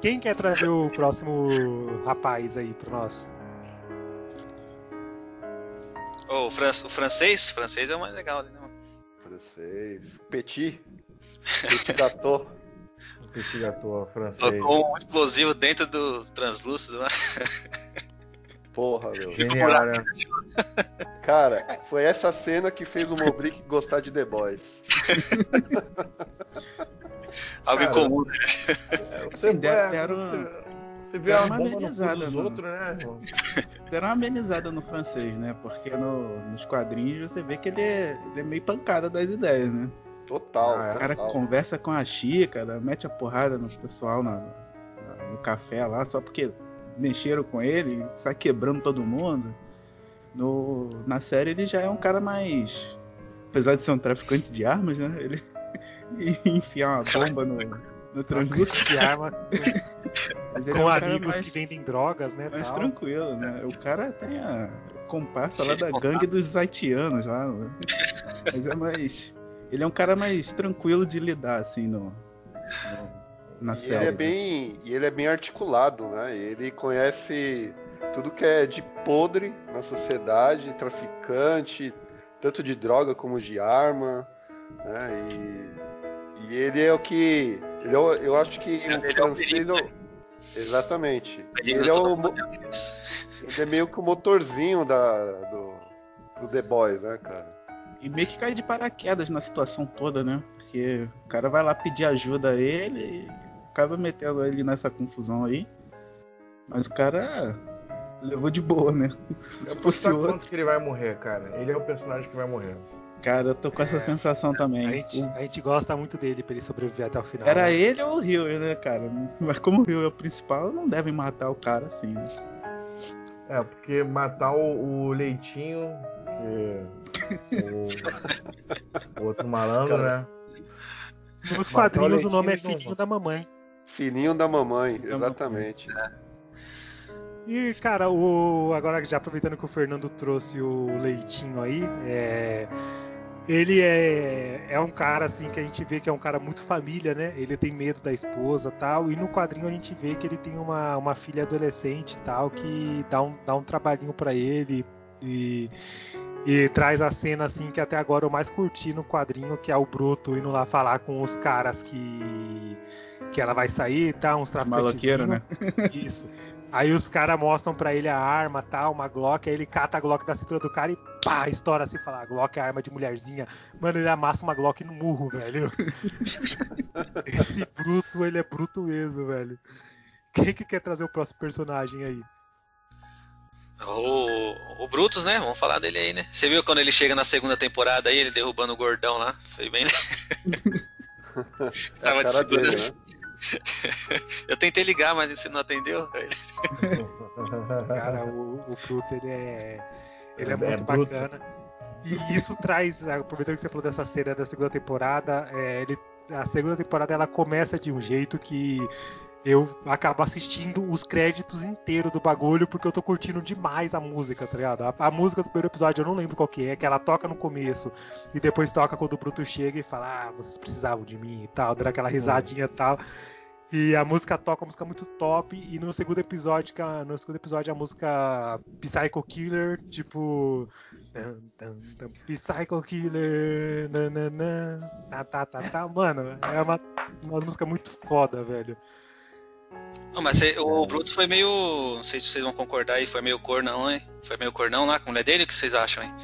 Quem quer trazer o próximo rapaz aí pra nós? Ô, o, fran- o francês? O francês é o mais legal, né? Francês. Petit. Petit gâteau. Petit ator francês. Colocou um explosivo dentro do translúcido lá. Porra, meu. Genial, né? Cara, foi essa cena que fez o Mobrick gostar de The Boys. Algo Cara, incomum. né? Você, Assim, deram- é, deram- você, você vê deram a uma amenizada no- outros, né? Deram uma amenizada no francês, né? Porque no- nos quadrinhos você vê que ele é, ele é meio pancada das ideias, né? Total, Ah, é. O cara total. conversa com a xícara, mete a porrada no pessoal na- na- no café lá, só porque mexeram com ele, sai quebrando todo mundo. No, na série ele já é um cara mais. Apesar de ser um traficante de armas, né? Ele enfiar uma bomba no, no translúcido. De arma ele com é um amigos mais, que vendem drogas, né? mais tal. tranquilo, né? O cara tem a comparsa lá da gangue dos haitianos lá. né? Mas é mais. Ele é um cara mais tranquilo de lidar, assim, no, no- na E série. ele é né? bem, e ele é bem articulado, né? Ele conhece tudo que é de podre na sociedade, traficante, tanto de droga como de arma, né? E, e ele é o que, ele é o- eu acho que Ele é o francês é o, exatamente. Ele é, todo o, ele é meio que o motorzinho da do, do The Boys, né, cara? E meio que cai de paraquedas na situação toda, né? Porque o cara vai lá pedir ajuda a ele e acaba metendo ele nessa confusão aí. Mas o cara levou de boa, né? Se Eu fosse outro. quanto que ele vai morrer, cara. Ele é o personagem que vai morrer. Cara, eu tô com essa É, sensação A também. gente, O- a gente gosta muito dele pra ele sobreviver até o final. Era né? ele ou o Rio, né, cara? Mas como o Rio é o principal, não devem matar o cara assim, né? É, porque matar o, o Leitinho, que o, o outro malandro, Cara. né? Nos Matar o quadrinhos o nome é não Filhinho da Mamãe. Filhinho da mamãe, da exatamente. E, cara, o agora já aproveitando que o Fernando trouxe o Leitinho aí, é, ele é, é um cara assim que a gente vê que é um cara muito família, né? Ele tem medo da esposa tal. E no quadrinho a gente vê que ele tem uma, uma filha adolescente tal, que dá um, dá um trabalhinho pra ele. E, e traz a cena assim que até agora eu mais curti no quadrinho, que é o Bruto indo lá falar com os caras que que ela vai sair, tá? Uns traficantes. Né? Isso. Aí os caras mostram pra ele a arma, tal, uma Glock, aí ele cata a Glock da cintura do cara e pá, estoura assim, fala, Glock é arma de mulherzinha. Mano, ele amassa uma Glock no murro, velho. Esse bruto, ele é bruto mesmo, velho. Quem que quer trazer o próximo personagem aí? O, o Brutus, né? Vamos falar dele aí, né? Você viu quando ele chega na segunda temporada aí, ele derrubando o gordão lá? Foi bem. É Tava de dele, segurança. né? Eu tentei ligar, mas você não atendeu. Cara, o, o Bruto, ele é. Ele é, É muito bruto. bacana. E isso traz, aproveitando que você falou dessa cena da segunda temporada, é, ele, a segunda temporada ela começa de um jeito que eu acabo assistindo os créditos inteiros do bagulho porque eu tô curtindo demais a música, tá ligado? A, a música do primeiro episódio eu não lembro qual que é, que ela toca no começo e depois toca quando o Bruto chega e fala, ah, vocês precisavam de mim e tal, dando aquela risadinha e tal. E a música toca, uma música muito top. E no segundo episódio, que a- no segundo episódio, a música Psycho Killer, tipo. Psycho Killer. Nananã, tá, tá, tá, tá. Mano, é uma, uma música muito foda, velho. Não, mas o Brutus foi meio. Não sei se vocês vão concordar aí, foi meio cornão, hein? Foi meio cornão lá com a mulher dele, o que vocês acham, hein?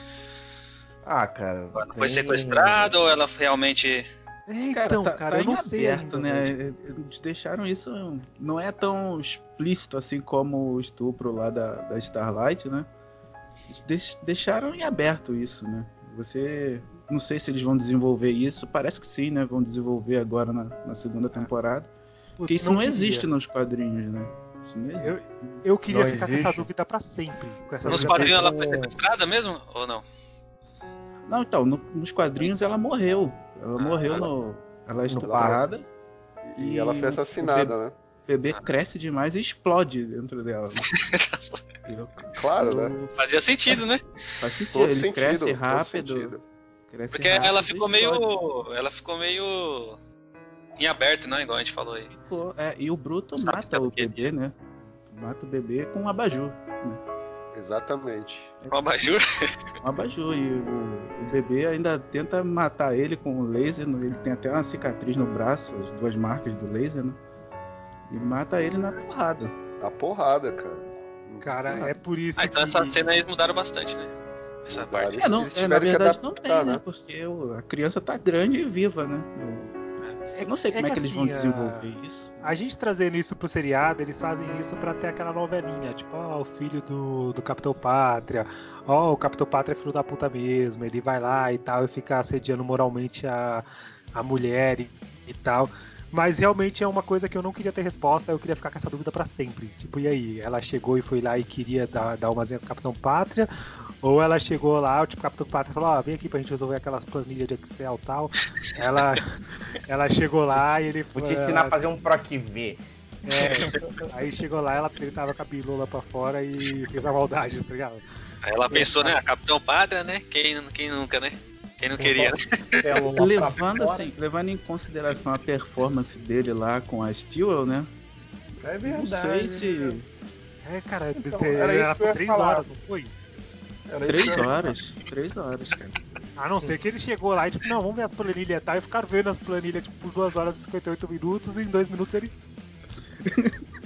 Ah, cara. Foi tem- sequestrado ou ela realmente. É, Cara, então, tá, cara, tá eu não sei. aberto, ainda, né? velho. Eles deixaram isso. Não é tão explícito assim como o estupro lá da, da Starlight, né? Eles deix- deixaram em aberto isso, né? Você. Não sei se eles vão desenvolver isso. Parece que sim, né? Vão desenvolver agora na, na segunda temporada. Porque Putz, isso não, queria. existe nos quadrinhos, né? Não. Eu, eu queria Não ficar com existe. essa dúvida pra sempre. Com essa Nos quadrinhos ela foi sequestrada mesmo? Ou não? Não, então, no- nos quadrinhos ela morreu. Ela morreu ela- no. Ela é estuprada. E, E ela foi o assassinada, né? O bebê cresce demais e explode dentro dela. Entendeu? Claro, né? Fazia sentido, né? Faz sentido, Todo ele sentido. cresce rápido. sentido. Cresce Porque rápido ela ficou explode. meio. Ela ficou meio. em aberto, né? Igual a gente falou aí. Ficou- é, e o Bruto Sabe mata o bebê, né? Mata o bebê com um abajur. Exatamente. A abajur. Um abajur. E o, o bebê ainda tenta matar ele com o laser. no- Ele tem até uma cicatriz no braço, as duas marcas do laser, né? E mata ele na porrada. A porrada, cara. Cara, é por isso Ah, então que... essa cena aí mudaram bastante, né? Essa parte. Eles- É, não, eles é, na verdade não adaptar, tem, né? né? Porque a criança tá grande e viva, né? Eu, eu não sei é como é que que eles assim, vão a- desenvolver isso. A gente trazendo isso pro seriado, eles fazem isso pra ter aquela novelinha, tipo, ó, o filho do, do Capitão Pátria, ó, o Capitão Pátria é filho da puta mesmo, ele vai lá e tal, e fica assediando moralmente a, a mulher e, e tal. Mas realmente é uma coisa que eu não queria ter resposta, eu queria ficar com essa dúvida pra sempre. Tipo, e aí? Ela chegou e foi lá e queria dar, dar umazinha pro Capitão Pátria? Ou ela chegou lá, tipo, o Capitão Pátria falou, ó, vem aqui pra gente resolver aquelas planilhas de Excel e tal. Ela, ela chegou lá e ele Vou te ela- ensinar a fazer um PROC V. é, aí chegou lá, ela ele tava com a bilola pra fora e fez a maldade, tá ligado? Aí ela pensou, né? Capitão Pátria, né? Quem, quem nunca, né? Quem não queria, né? Pra Levando assim, levando em consideração a performance dele lá com a Steel, né? É verdade. Não sei se. É, cara, Então, era ela ficou três falar. horas, não foi? Era Três horas. Três horas, cara. A não ser que ele chegou lá e tipo, não, vamos ver as planilhas e tal, e ficaram vendo as planilhas tipo, por 2 horas e 58 minutos e em 2 minutos ele.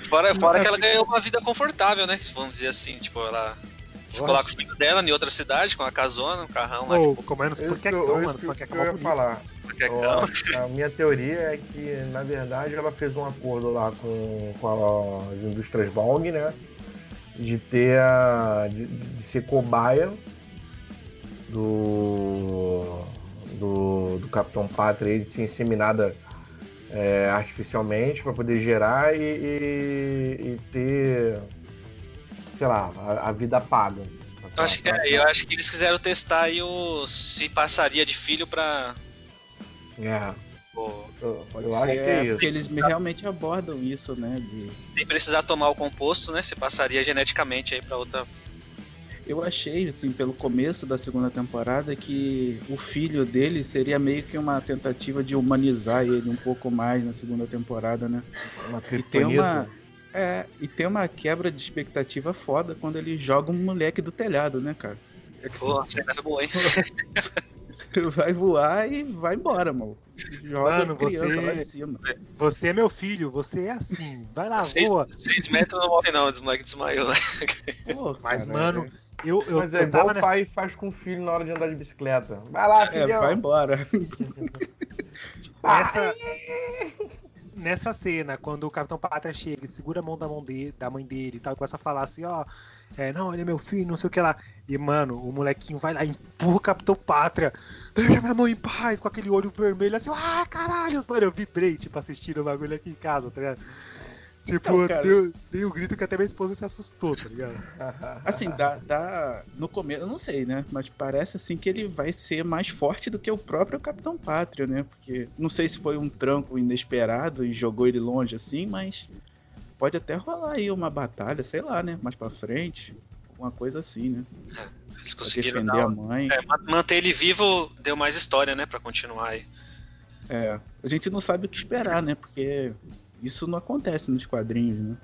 Fora, fora que ela ganhou uma vida confortável, né? Vamos dizer assim, tipo, ela ficou lá com o filho dela em outra cidade, com a casona, um carrão lá, Ou tipo, comendo os panquecão, eu, mano, isso os que eu ia bonito. falar. Ó, a minha teoria é que, na verdade, ela fez um acordo lá com, com as indústrias Bong, né? De ter a. de, de ser cobaia do. do, do Capitão Pátria de ser inseminada é, artificialmente para poder gerar e, e- e ter. sei lá, a, a vida paga. Eu acho, que, é, eu acho que eles quiseram testar aí o, se passaria de filho pra. É, eu, Pode eu ser, acho que é porque isso. eles realmente abordam isso, né? De... sem precisar tomar o composto, né? Se passaria geneticamente aí pra outra. Eu achei, assim, pelo começo da segunda temporada, que o filho dele seria meio que uma tentativa de humanizar ele um pouco mais na segunda temporada, né? Uma E tem uma. É, e tem uma quebra de expectativa foda quando ele joga um moleque do telhado, né, cara? Pô, a cena foi boa, hein? Você vai voar e vai embora, mano. Joga Mano, criança você- lá de cima. Você é meu filho, você é assim, vai lá, Seis, voa. seis metros não morre, não. O moleque desmaiou, né? Pô, Mas, cara, mano, eu, eu, Mas é eu igual o nessa. pai faz com o filho na hora de andar de bicicleta. Vai lá, É, filhão. vai embora. Nessa, nessa cena, quando o Capitão Pátria chega e segura a mão da, mão dele, da mãe dele e tal, e começa a falar assim, ó, é, não, ele é meu filho, não sei o que lá. E, mano, o molequinho vai lá empurra o Capitão Pátria, deixa minha mãe em paz, com aquele olho vermelho, assim, ah, caralho, mano, eu vibrei, tipo, assistindo o bagulho aqui em casa, tá ligado? Tipo, Não, cara. deu, dei um grito que até minha esposa se assustou, tá ligado? Assim, dá, dá. No começo, eu não sei, né? Mas parece assim que ele vai ser mais forte do que o próprio Capitão Pátria, né? Porque não sei se foi um tranco inesperado e jogou ele longe assim, mas pode até rolar aí uma batalha, sei lá, né? Mais pra frente. Alguma coisa assim, né? Eles Pra conseguiram defender dar- a mãe. é, ma- manter ele vivo deu mais história, né? Pra continuar aí. É. A gente não sabe o que esperar, né? Porque isso não acontece nos quadrinhos, né?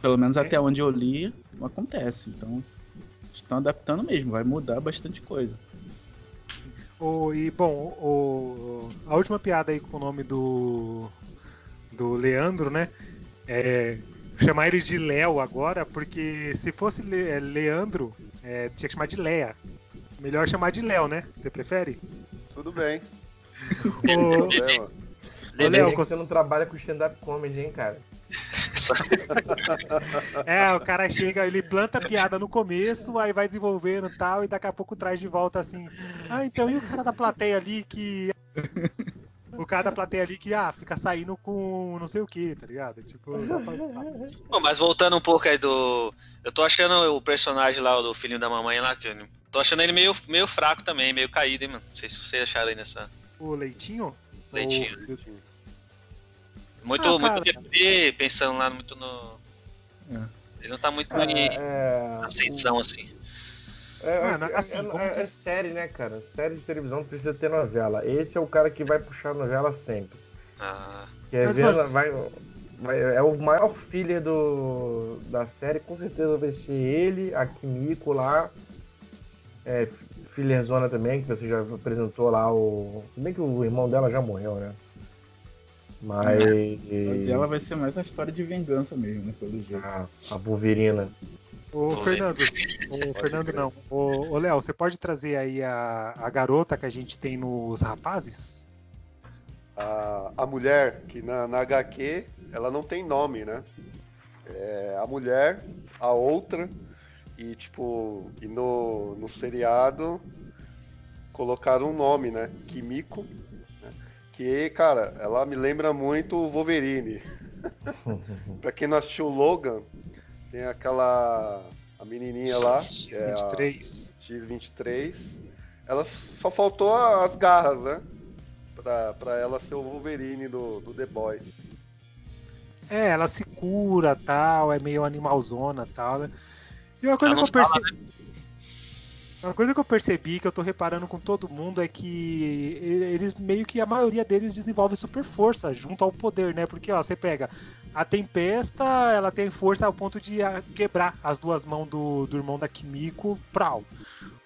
Pelo menos até onde eu li, não acontece. Então, estão adaptando mesmo, vai mudar bastante coisa. O, e, bom, o, a última piada aí com o nome do, do Leandro, né? É chamar ele de Léo agora, porque se fosse Le- é, Leandro, é, tinha que chamar de Leia. Melhor chamar de Léo, né? Você prefere? Tudo bem. Não tem problema. Ô, Léo, Léo, você não trabalha com stand-up comedy, hein, cara? É, o cara chega, ele planta a piada no começo, aí vai desenvolvendo e tal, e daqui a pouco traz de volta assim. Ah, então e o cara da plateia ali que. o cara da plateia ali que, ah, fica saindo com não sei o que, tá ligado? Tipo. Bom, mas voltando um pouco aí do. Eu tô achando o personagem lá, o do filhinho da mamãe lá, que eu... tô achando ele meio, meio fraco também, meio caído, hein, mano. Não sei se vocês acharam aí nessa. O Leitinho? Leitinho. Ou- Muito, Ah, muito. DP, pensando lá muito no. É. Ele não tá muito É, em é, ascensão, assim. É, Mano, é- assim, é, como é- que- é série, né, cara? Série de televisão precisa ter novela. Esse é o cara que vai puxar a novela sempre. Ah, Quer Mas, ver, mano, vai, vai- é o maior filler do, da série, com certeza vai ser ele, a Kimiko lá. É, Fillerzona também, que você já apresentou lá o. Se bem que o irmão dela já morreu, né? Mas. A dela vai ser mais uma história de vingança mesmo, né? Pelo jeito. A, a Wolverina. Ô. Fernando, ô, Fernando não. Ô, ô, Léo, você pode trazer aí a, a garota que a gente tem nos rapazes? A, a mulher, que na, na HQ, ela não tem nome, né? É a mulher, a outra, e tipo, e no, no seriado colocaram um nome, né? Kimiko. Né? Que, cara, ela me lembra muito o Wolverine. pra quem não assistiu o Logan, tem aquela. A menininha lá, que é a X23. X23. Ela só faltou as garras, né? Pra, pra ela ser o Wolverine do, do The Boys. É, ela se cura tal, é meio animalzona tal, né? E uma coisa Ela que eu não fala, percebi. Uma coisa que eu percebi, que eu tô reparando com todo mundo, é que e- eles meio que a maioria deles desenvolve super força junto ao poder, né? Porque, ó, você pega a Tempesta, ela tem força ao ponto de ah, quebrar as duas mãos do, do irmão da Kimiko, prau.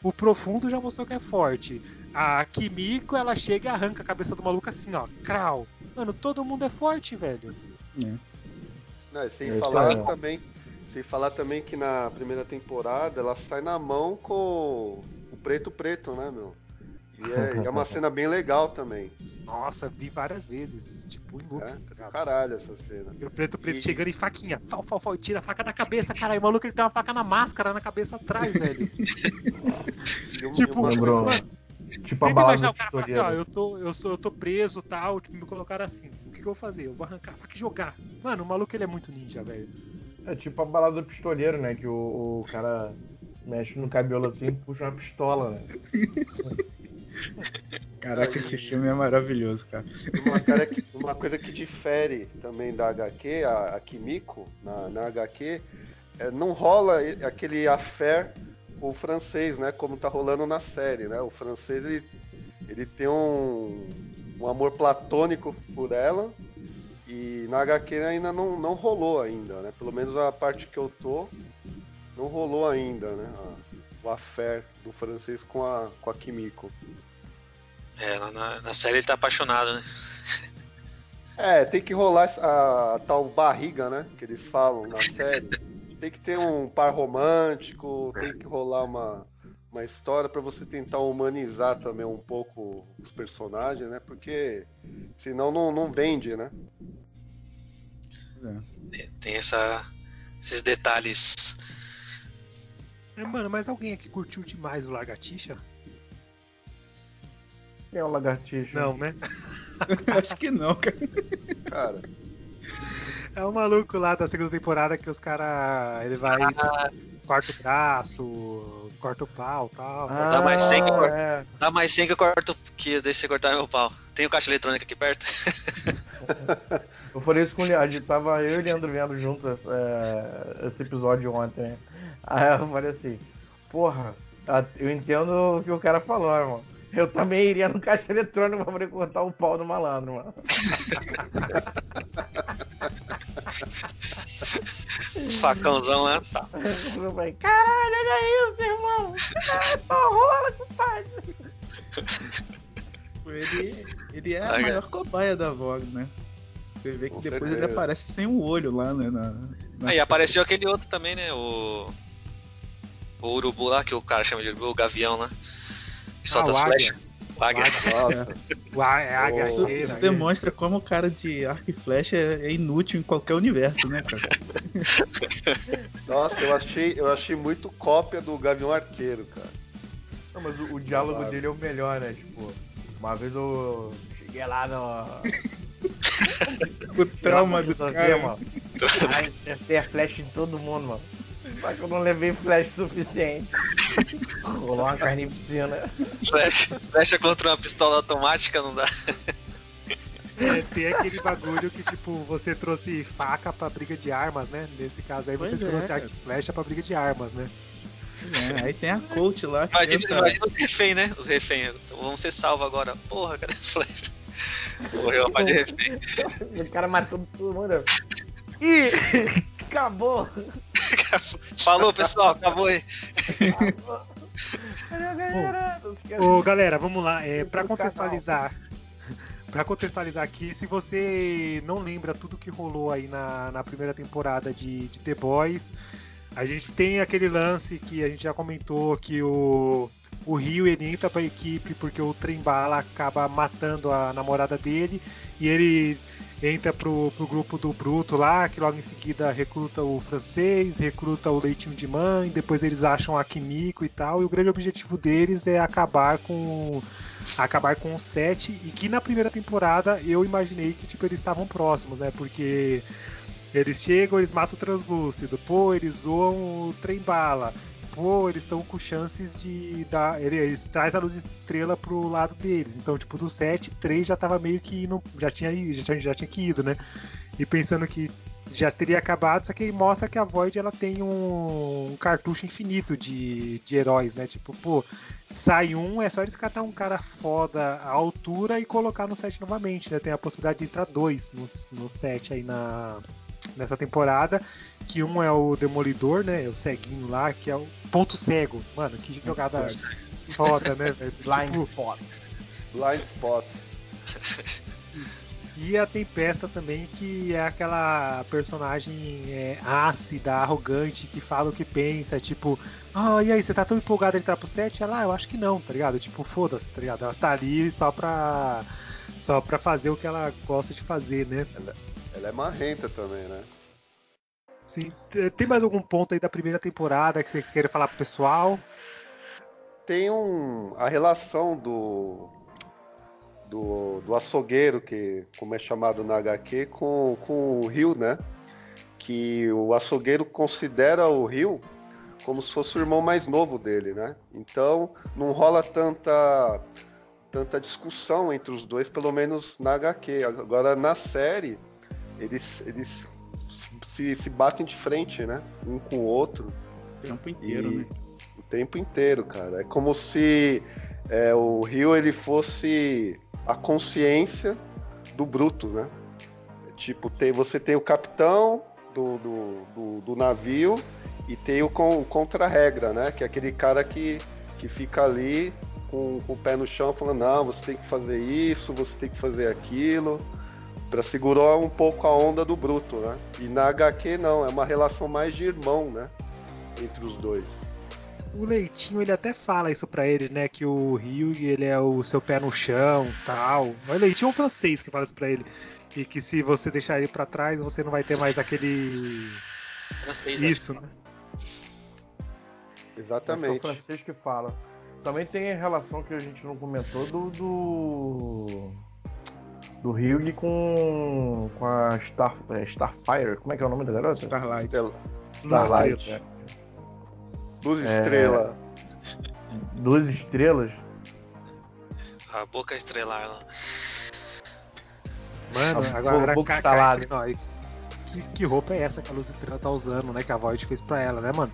O Profundo já mostrou que é forte. A Kimiko, ela chega e arranca a cabeça do maluco assim, ó, crau. Mano, todo mundo é forte, velho. Não, e sem É, falar tá. também. Sem falar também que na primeira temporada ela sai na mão com o preto preto, né, meu? E é, e é uma cena bem legal também. Nossa, vi várias vezes. Tipo, em loop, É, tá caralho essa cena. E o preto preto E- chegando em faquinha. Fal, fal, fal, tira a faca da cabeça, caralho. O maluco ele tem uma faca na máscara, na cabeça atrás, velho. E um- Tipo, e uma Lembrou. Tipo a balada imaginar o cara fala assim, ó, eu tô, eu, sou, eu tô preso tal, tipo, me colocaram assim. O que, que eu vou fazer? Eu vou arrancar a faca e jogar. Mano, o maluco ele é muito ninja, velho. É tipo a balada do pistoleiro, né? Que o, o cara mexe no cabelo assim e puxa uma pistola, né? Caraca, esse filme é maravilhoso, cara. Uma, cara que- uma coisa que difere também da HQ, a, a Kimiko, na, na HQ, é, não rola aquele affair com o francês, né? Como tá rolando na série, né? O francês, ele, ele tem um, um amor platônico por ela e na HQ ainda não, não rolou ainda, né? Pelo menos a parte que eu tô, não rolou ainda, né? A- o affair do francês com a, com a Kimiko. é, na, na série ele tá apaixonado, né? É, tem que rolar a, a tal barriga, né? Que eles falam na série. Tem que ter um par romântico, tem que rolar uma, uma história pra você tentar humanizar também um pouco os personagens, né? Porque senão não, não vende, né? Tem essa, esses detalhes. É, Mano, mas alguém aqui curtiu demais o Lagartixa? Quem é o lagartixa? Não, né? Acho que não, cara. Cara, É o maluco lá da segunda temporada que os caras. Ele vai. Ah. tipo, corta o braço, corta o pau e tal. Ah, Dá mais cem que eu- é. Dá mais 100 que eu corto, que deixa você cortar meu pau. Tem o caixa eletrônico aqui perto? Eu falei isso com o Leandro, tava eu e o Leandro vendo juntos é, esse episódio ontem? Aí eu falei assim, porra, eu entendo o que o cara falou, irmão. Eu também iria no caixa eletrônico pra poder cortar o pau do malandro, mano. Facãozão lá, tá. Eu falei, caralho, olha isso, irmão! Ah, Só rola, compadre! Ele, ele é a maior cobaia da Vogue, né? Você vê que Com depois certeza. ele aparece sem o olho lá, né? Na, na- Aí apareceu aquele outro também, né? O. O urubu lá, que o cara chama de urubu, o gavião lá. Que solta Ah, as flechas. O águia. nossa. O A- é águia Isso- aí. demonstra como o cara de arco e flecha é é inútil em qualquer universo, né, cara? Nossa, eu achei, eu achei muito cópia do Gavião Arqueiro, cara. Não, mas o, o diálogo Claro. dele é o melhor, né? Tipo, uma vez eu Porque lá no. O trauma do cara. mano. Aí acertei a flash em todo mundo, mano. Só que eu não levei flash suficiente. Rolou uma carnificina. Flecha, flecha contra uma pistola automática não dá. É, tem aquele bagulho que, tipo, você trouxe faca pra briga de armas, né? Nesse caso aí, você Pois é, trouxe e flecha pra briga de armas, né? É, aí tem a coach lá. que Imagina, tenta- imagina os refém, né? Os refém. Então, vamos ser salvos agora. Porra, cadê as flechas? Morreu a parte de refém. O cara matou todo mundo. Ih! Acabou! Falou, pessoal, acabou aí. Ô, galera, vamos lá. É, pra Do contextualizar. Pra contextualizar aqui, se você não lembra tudo que rolou aí na, na primeira temporada de, de The Boys, a gente tem aquele lance que a gente já comentou que o, o Rio ele entra pra equipe porque o Trembala acaba matando a namorada dele e ele entra pro, pro grupo do Bruto lá, que logo em seguida recruta o francês, recruta o Leitinho de Mãe, depois eles acham a Kimiko e tal, e o grande objetivo deles é acabar com acabar com o set e que na primeira temporada eu imaginei que tipo eles estavam próximos, né? Porque eles chegam, eles matam o translúcido, pô, eles zoam o trem bala, pô, eles estão com chances de dar. Eles, traz a luz estrela pro lado deles. Então, tipo, do 7, 3 já tava meio que. Não, já, tinha, já, tinha, já tinha que ido, né? E pensando que já teria acabado, só que aí mostra que a Void ela tem um, um cartucho infinito de, de heróis, né? Tipo, pô, sai um, é só eles catar um cara foda à altura e colocar no set novamente, né? Tem a possibilidade de entrar dois no, no set aí na, nessa temporada, que um é o Demolidor, né? O ceguinho lá, que é o ponto cego. Mano, que jogada foda, né, velho? Blind Tipo, Spot. Blind Spot. E a Tempesta também, que é aquela personagem é, ácida, arrogante, que fala o que pensa, tipo, ah, e aí, você tá tão empolgado em entrar pro set? Ela, ah, eu acho que não, tá ligado? Tipo, foda-se, tá ligado? Ela tá ali só pra. Só pra fazer o que ela gosta de fazer, né? Ela é marrenta também, né? Sim. Tem mais algum ponto aí da primeira temporada que vocês querem falar pro pessoal? Tem um. A relação do. Do, do açougueiro, que como é chamado na HQ, com, com o Rio, né? Que o açougueiro considera o Rio como se fosse o irmão mais novo dele, né? Então não rola tanta tanta discussão entre os dois, pelo menos na HQ. Agora na série eles, eles se, se batem de frente, né? Um com o outro O tempo inteiro, E- né? o tempo inteiro, cara. É como se é, o Rio ele fosse a consciência do bruto, né? Tipo, tem, você tem o capitão do, do, do, do navio e tem o, con, o contra-regra, né? Que é aquele cara que, que fica ali com, com o pé no chão falando, não, você tem que fazer isso, você tem que fazer aquilo. Pra segurar um pouco a onda do bruto, né? E na HQ não, é uma relação mais de irmão, né? Entre os dois. O Leitinho, ele até fala isso pra ele, né? Que o Rio, ele é o seu pé no chão tal. O Leitinho é um francês que fala isso pra ele. E que se você deixar ele pra trás, você não vai ter mais aquele. Francês, Isso, né? É o Exatamente. francês que fala. Também tem a relação que a gente não comentou do. do. Do Ryug com. com a Star, é, Starfire. Como é que é o nome da garota? Starlight. Estel- Starlight. Luz É. Estrela. Duas estrelas. A boca estrelar lá. Mano, A agora boca cá, instalada. cá entre nós. Que, que roupa é essa que a Luz Estrela tá usando, né? Que a Void fez pra ela, né, mano?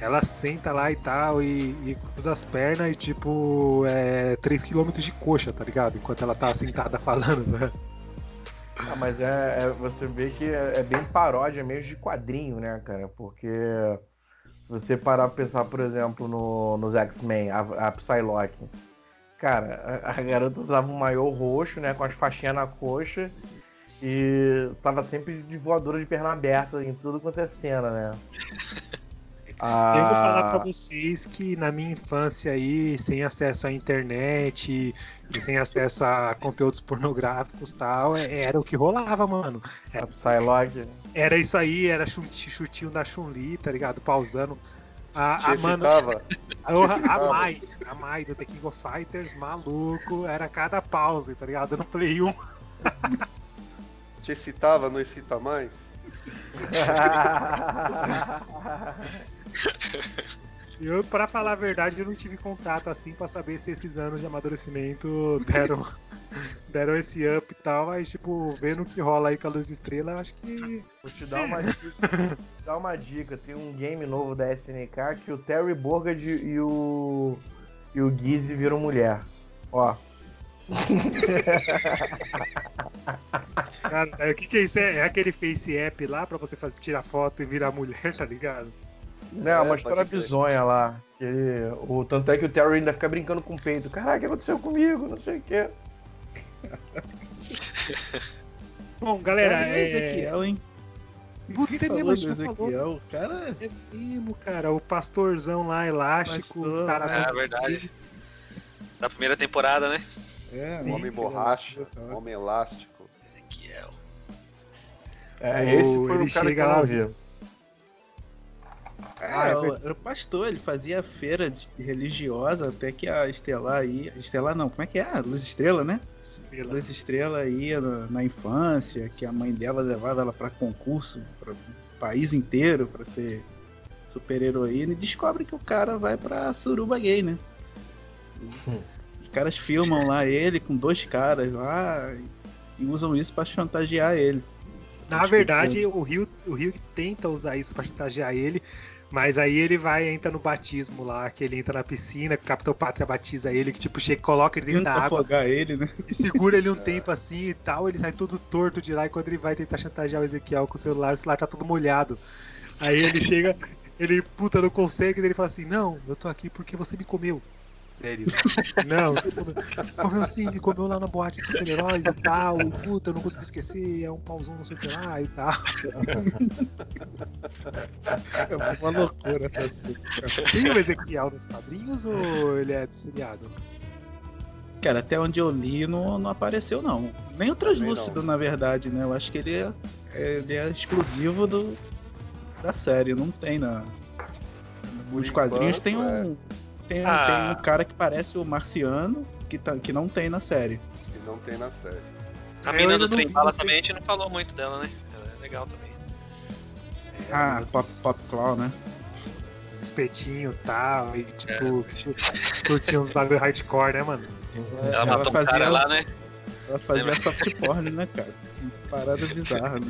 Ela senta lá e tal, e, e cruza as pernas e tipo, é 3km de coxa, tá ligado? Enquanto ela tá sentada falando, né? Ah, mas é, é- você vê que é, é bem paródia mesmo de quadrinho, né, cara? Porque se você parar pra pensar, por exemplo, no, nos X-Men, a, a Psylocke, cara, a, a garota usava um maiô roxo, né, com as faixinhas na coxa e tava sempre de voadora de perna aberta em tudo quanto é cena, né? Ah, Eu vou falar pra vocês que na minha infância aí, sem acesso à internet e sem acesso a conteúdos pornográficos e tal, é- era o que rolava, mano. a Psylocke, Era isso aí, era chute- chutinho da Chun-Li, tá ligado? Pausando. A, a, mano, a excitava? Mai, a Mai do The King of Fighters, maluco, era cada pause, tá ligado? No Play 1. Te excitava, não excita mais? Eu, pra falar a verdade, eu não tive contato assim pra saber se esses anos de amadurecimento deram, deram esse up e tal, mas tipo, vendo o que rola aí com a Luz Estrela, eu acho que. Vou te dar uma dica. Dar uma dica. Tem um game novo da SNK que o Terry Borgard e o. e o Gizzy viram mulher. Ó. Cara, é, o que, que é isso? É, é aquele face app lá pra você fazer, tirar foto e virar mulher, tá ligado? Não, É, uma história bizonha lá. Que ele- o, tanto é que o Terry ainda fica brincando com o peito. Caraca, o que aconteceu comigo? Não sei o quê. Bom, galera, Cara, o é... Ezequiel, hein? Puta, é mesmo, do. Ezequiel? O cara É mesmo, cara, o pastorzão lá, elástico, Pastor, cara, É, verdade. Da primeira temporada, né? é Sim, homem borracha, legal. homem elástico. Ezequiel. É, esse foi ele o cara que chega eu lá- não vi. Ah, é É, verdade. era o pastor, ele fazia feira de- religiosa até que a Estelar aí. Estelar não, como é que é? Luz Estrela, né? estrela. Luz Estrela ia na, na infância, que a mãe dela levava ela pra concurso, para o país inteiro, pra ser super heroína, e descobre que o cara vai pra suruba gay, né? Hum. Os caras filmam lá ele com dois caras lá e, usam isso pra chantagear ele. Na Tipo, verdade, o Rio, o Rio tenta usar isso pra chantagear ele, mas aí ele vai entra no batismo lá, que ele entra na piscina, que o Capitão Pátria batiza ele, que tipo, chega, coloca ele dentro da água afogar ele, né? e segura ele um tempo assim e tal, ele sai todo torto de lá e quando ele vai tentar chantagear o Ezequiel com o celular, o celular tá todo molhado. Aí ele chega, ele puta não consegue, daí ele fala assim, não, eu tô aqui porque você me comeu. Sério. Não, você comeu, comeu sim, me comeu lá na boate de super-heróis e tal, e puta, eu não consigo esquecer, é um pauzão não sei o que lá e tal. É uma loucura essa assunto, cara. Tem o Ezequiel nos quadrinhos ou ele é do seriado? Cara, até onde eu li não, não apareceu, não. Nem o Translúcido, na verdade, né? Eu acho que ele é, ele é exclusivo do, da série, não tem na. Por Nos quadrinhos enquanto, tem um. é. Tem, um- Ah. tem um cara que parece o Marciano, que, tá, que não tem na série. Que não tem na série. A É, eu mina do Trem Bala você- também a gente não falou muito dela, né? Ela é legal também. Ah, Pop, Pop Claw, né? Os espetinhos e tal, e tipo, curtia uns bagulho hardcore, né, mano? Ela, ela matou um cara lá, né? Ela fazia soft porn, né, cara? Parada bizarra, né?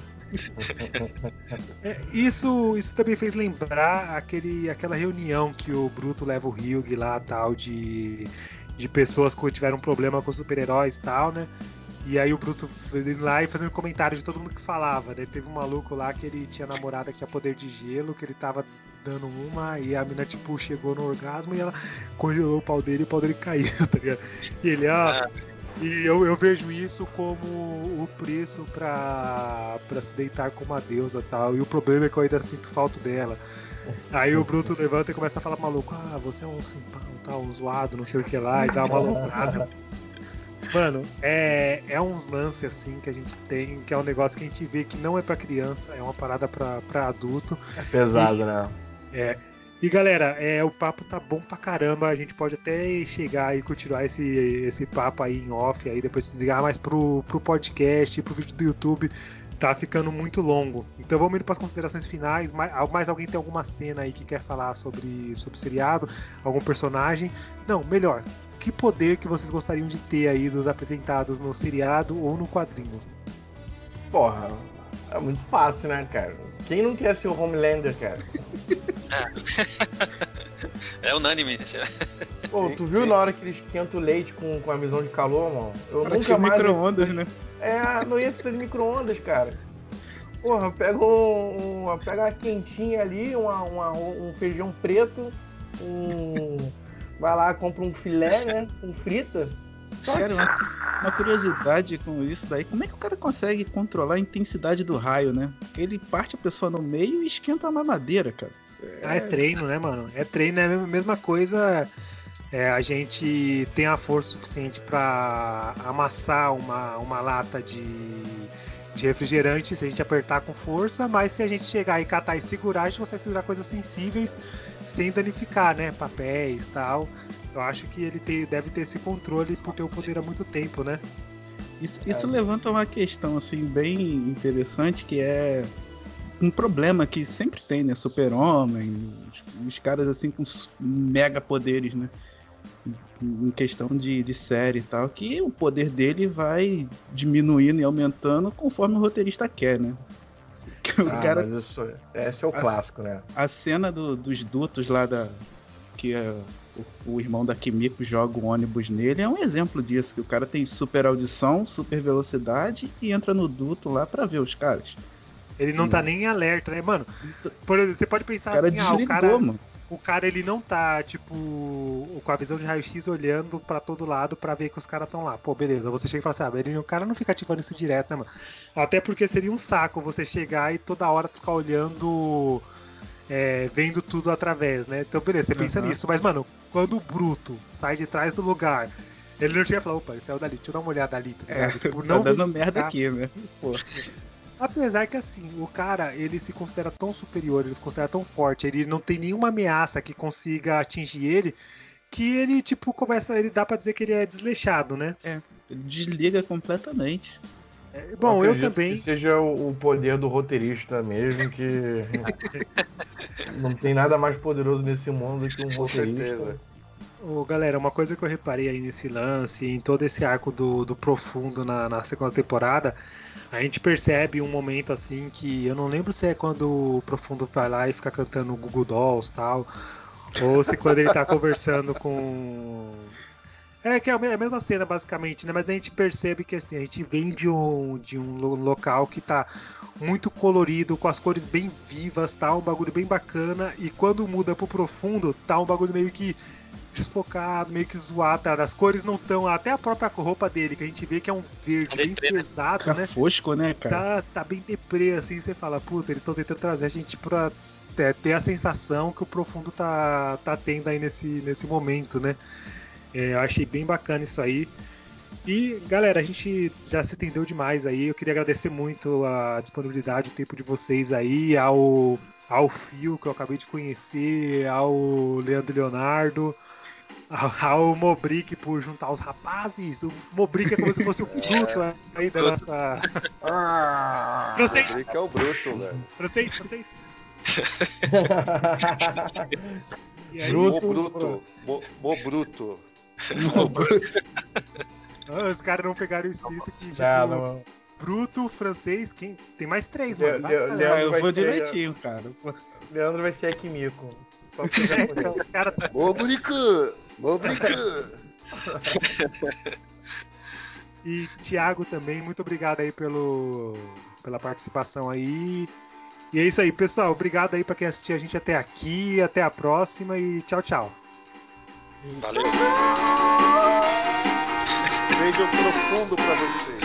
É, isso, isso também fez lembrar aquele, aquela reunião que o Bruto leva o Ryug lá, tal, de, de pessoas que tiveram problema com super-heróis tal, né? E aí o Bruto lá e fazendo comentário de todo mundo que falava, né? Teve um maluco lá que ele tinha namorada que tinha poder de gelo, que ele tava dando uma, e a mina, tipo, chegou no orgasmo e ela congelou o pau dele e o pau dele caiu, tá ligado? E ele, ah, e eu, eu vejo isso como o preço pra, pra se deitar com uma deusa e tal. E o problema é que eu ainda sinto falta dela. Aí o Bruto levanta e começa a falar maluco, ah, você é um simpão, tal, um zoado, não sei o que lá, e dá uma loucurada. Mano, é, é uns lances assim que a gente tem, que é um negócio que a gente vê que não é pra criança, é uma parada pra, pra adulto. É pesado, né? É. E galera, é, o papo tá bom pra caramba. A gente pode até chegar e continuar esse, esse papo aí em off, aí depois se desligar mais pro, pro podcast, pro vídeo do YouTube. Tá ficando muito longo. Então vamos indo para as considerações finais. Mais, mais alguém tem alguma cena aí que quer falar sobre, sobre o seriado? Algum personagem? Não, melhor. Que poder que vocês gostariam de ter aí dos apresentados no seriado ou no quadrinho? Porra, é muito fácil, né, cara? Quem não quer ser o Homelander, cara? É unânime. será? Pô, tu viu na hora que ele esquenta o leite com, com a visão de calor, mano? Eu Parece nunca mais. micro-ondas, né? É, não ia precisar de micro-ondas, cara. Porra, pega um, um- pega uma quentinha ali, uma, uma- um feijão preto, um. Vai lá, compra um filé, né? Um frita. Cara, uma, uma curiosidade com isso daí, como é que o cara consegue controlar a intensidade do raio, né? Porque ele parte a pessoa no meio e esquenta uma mamadeira, cara. Ah, é treino, né, mano? É treino, é a mesma- coisa. É, a gente tem a força suficiente pra amassar uma, uma lata de, de refrigerante se a gente apertar com força, mas se a gente chegar e catar e segurar, a gente consegue segurar coisas sensíveis sem danificar, né? Papéis tal. Eu acho que ele tem, deve ter esse controle por ter o poder há muito tempo, né? Isso, isso levanta uma questão assim bem interessante que é um problema que sempre tem, né? Super-Homem, os, os caras assim com mega poderes, né? Em questão de, de série e tal, que o poder dele vai diminuindo e aumentando conforme o roteirista quer, né? Que o Ah, cara, mas isso, esse é o As- clássico, né? a cena do- dos dutos lá da. que é, o, o irmão da Kimiko joga o ônibus nele é um exemplo disso, que o cara tem super audição, super velocidade e entra no duto lá pra ver os caras. Ele não tá nem em alerta, né, mano? Por exemplo, você pode O pensar cara assim, ah, o desligou, cara, mano. O cara ele não tá, tipo, com a visão de raio-x olhando pra todo lado pra ver que os caras estão lá. Pô, beleza, você chega e fala assim, ah, ele, o cara não fica ativando isso direto, né, mano? Até porque seria um saco você chegar e toda hora ficar olhando, é, vendo tudo através, né? Então, beleza, você pensa Aham. nisso. Mas, mano, quando o Bruto sai de trás do lugar, ele não chega e fala, opa, ele saiu dali, deixa eu dar uma olhada ali, tá É? Tipo, tá dando verificar. merda aqui, né? Pô, Apesar que assim, o cara, ele se considera tão superior, ele se considera tão forte, ele não tem nenhuma ameaça que consiga atingir ele, que ele, tipo, começa, ele dá pra dizer que ele é desleixado, né? ele desliga completamente. É, bom, eu acredito também, Que seja o, o poder do roteirista mesmo, que não tem nada mais poderoso nesse mundo do que um Com roteirista. certeza. Ô, galera, uma coisa que eu reparei aí nesse lance, em todo esse arco do, do profundo na, na segunda temporada, a gente percebe um momento assim que eu não lembro se é quando o profundo vai lá e fica cantando Google Dolls tal, ou se quando ele tá conversando com. É que é a me- a mesma cena, basicamente, né? Mas a gente percebe que assim, a gente vem de um, de um lo- local que tá muito colorido, com as cores bem vivas, tá? Um bagulho bem bacana. E quando muda pro profundo, tá um bagulho meio que desfocado, meio que zoado, tá? As cores não estão. Até a própria roupa dele, que a gente vê que é um verde bem Deprê, né? pesado, Fica né? fosco, né, cara? Tá, tá bem deprê, assim, você fala, puta, eles estão tentando trazer a gente pra é, ter a sensação que o profundo tá, tá tendo aí nesse, nesse momento, né? É, eu achei bem bacana isso aí. E, galera, a gente já se estendeu demais aí. Eu queria agradecer muito a disponibilidade, o tempo de vocês aí, ao, ao Fio, que eu acabei de conhecer, ao Leandro Leonardo, ao, Mobrick por juntar os rapazes. O Mobrick é como se fosse o fruto aí da nossa. Ah! Francês, que é o bruto, velho. francês, francês. Aí, Mo Bruto. bruto. Mo, mo bruto. ah, os caras não pegaram o espírito que Não, já não. Bruto, francês, quem? Tem mais três, Le- mano. Vai, Le- galera. Leandro Ah, eu vai vou ser- direitinho, cara. Leandro vai ser a Kimiko. Só que já É, cara tá- brica. Mo brica. E Thiago também, muito obrigado aí pelo, pela participação aí. E é isso aí, pessoal. Obrigado aí pra quem assistiu a gente até aqui. Até a próxima e tchau, tchau. Valeu. Beijo profundo pra vocês.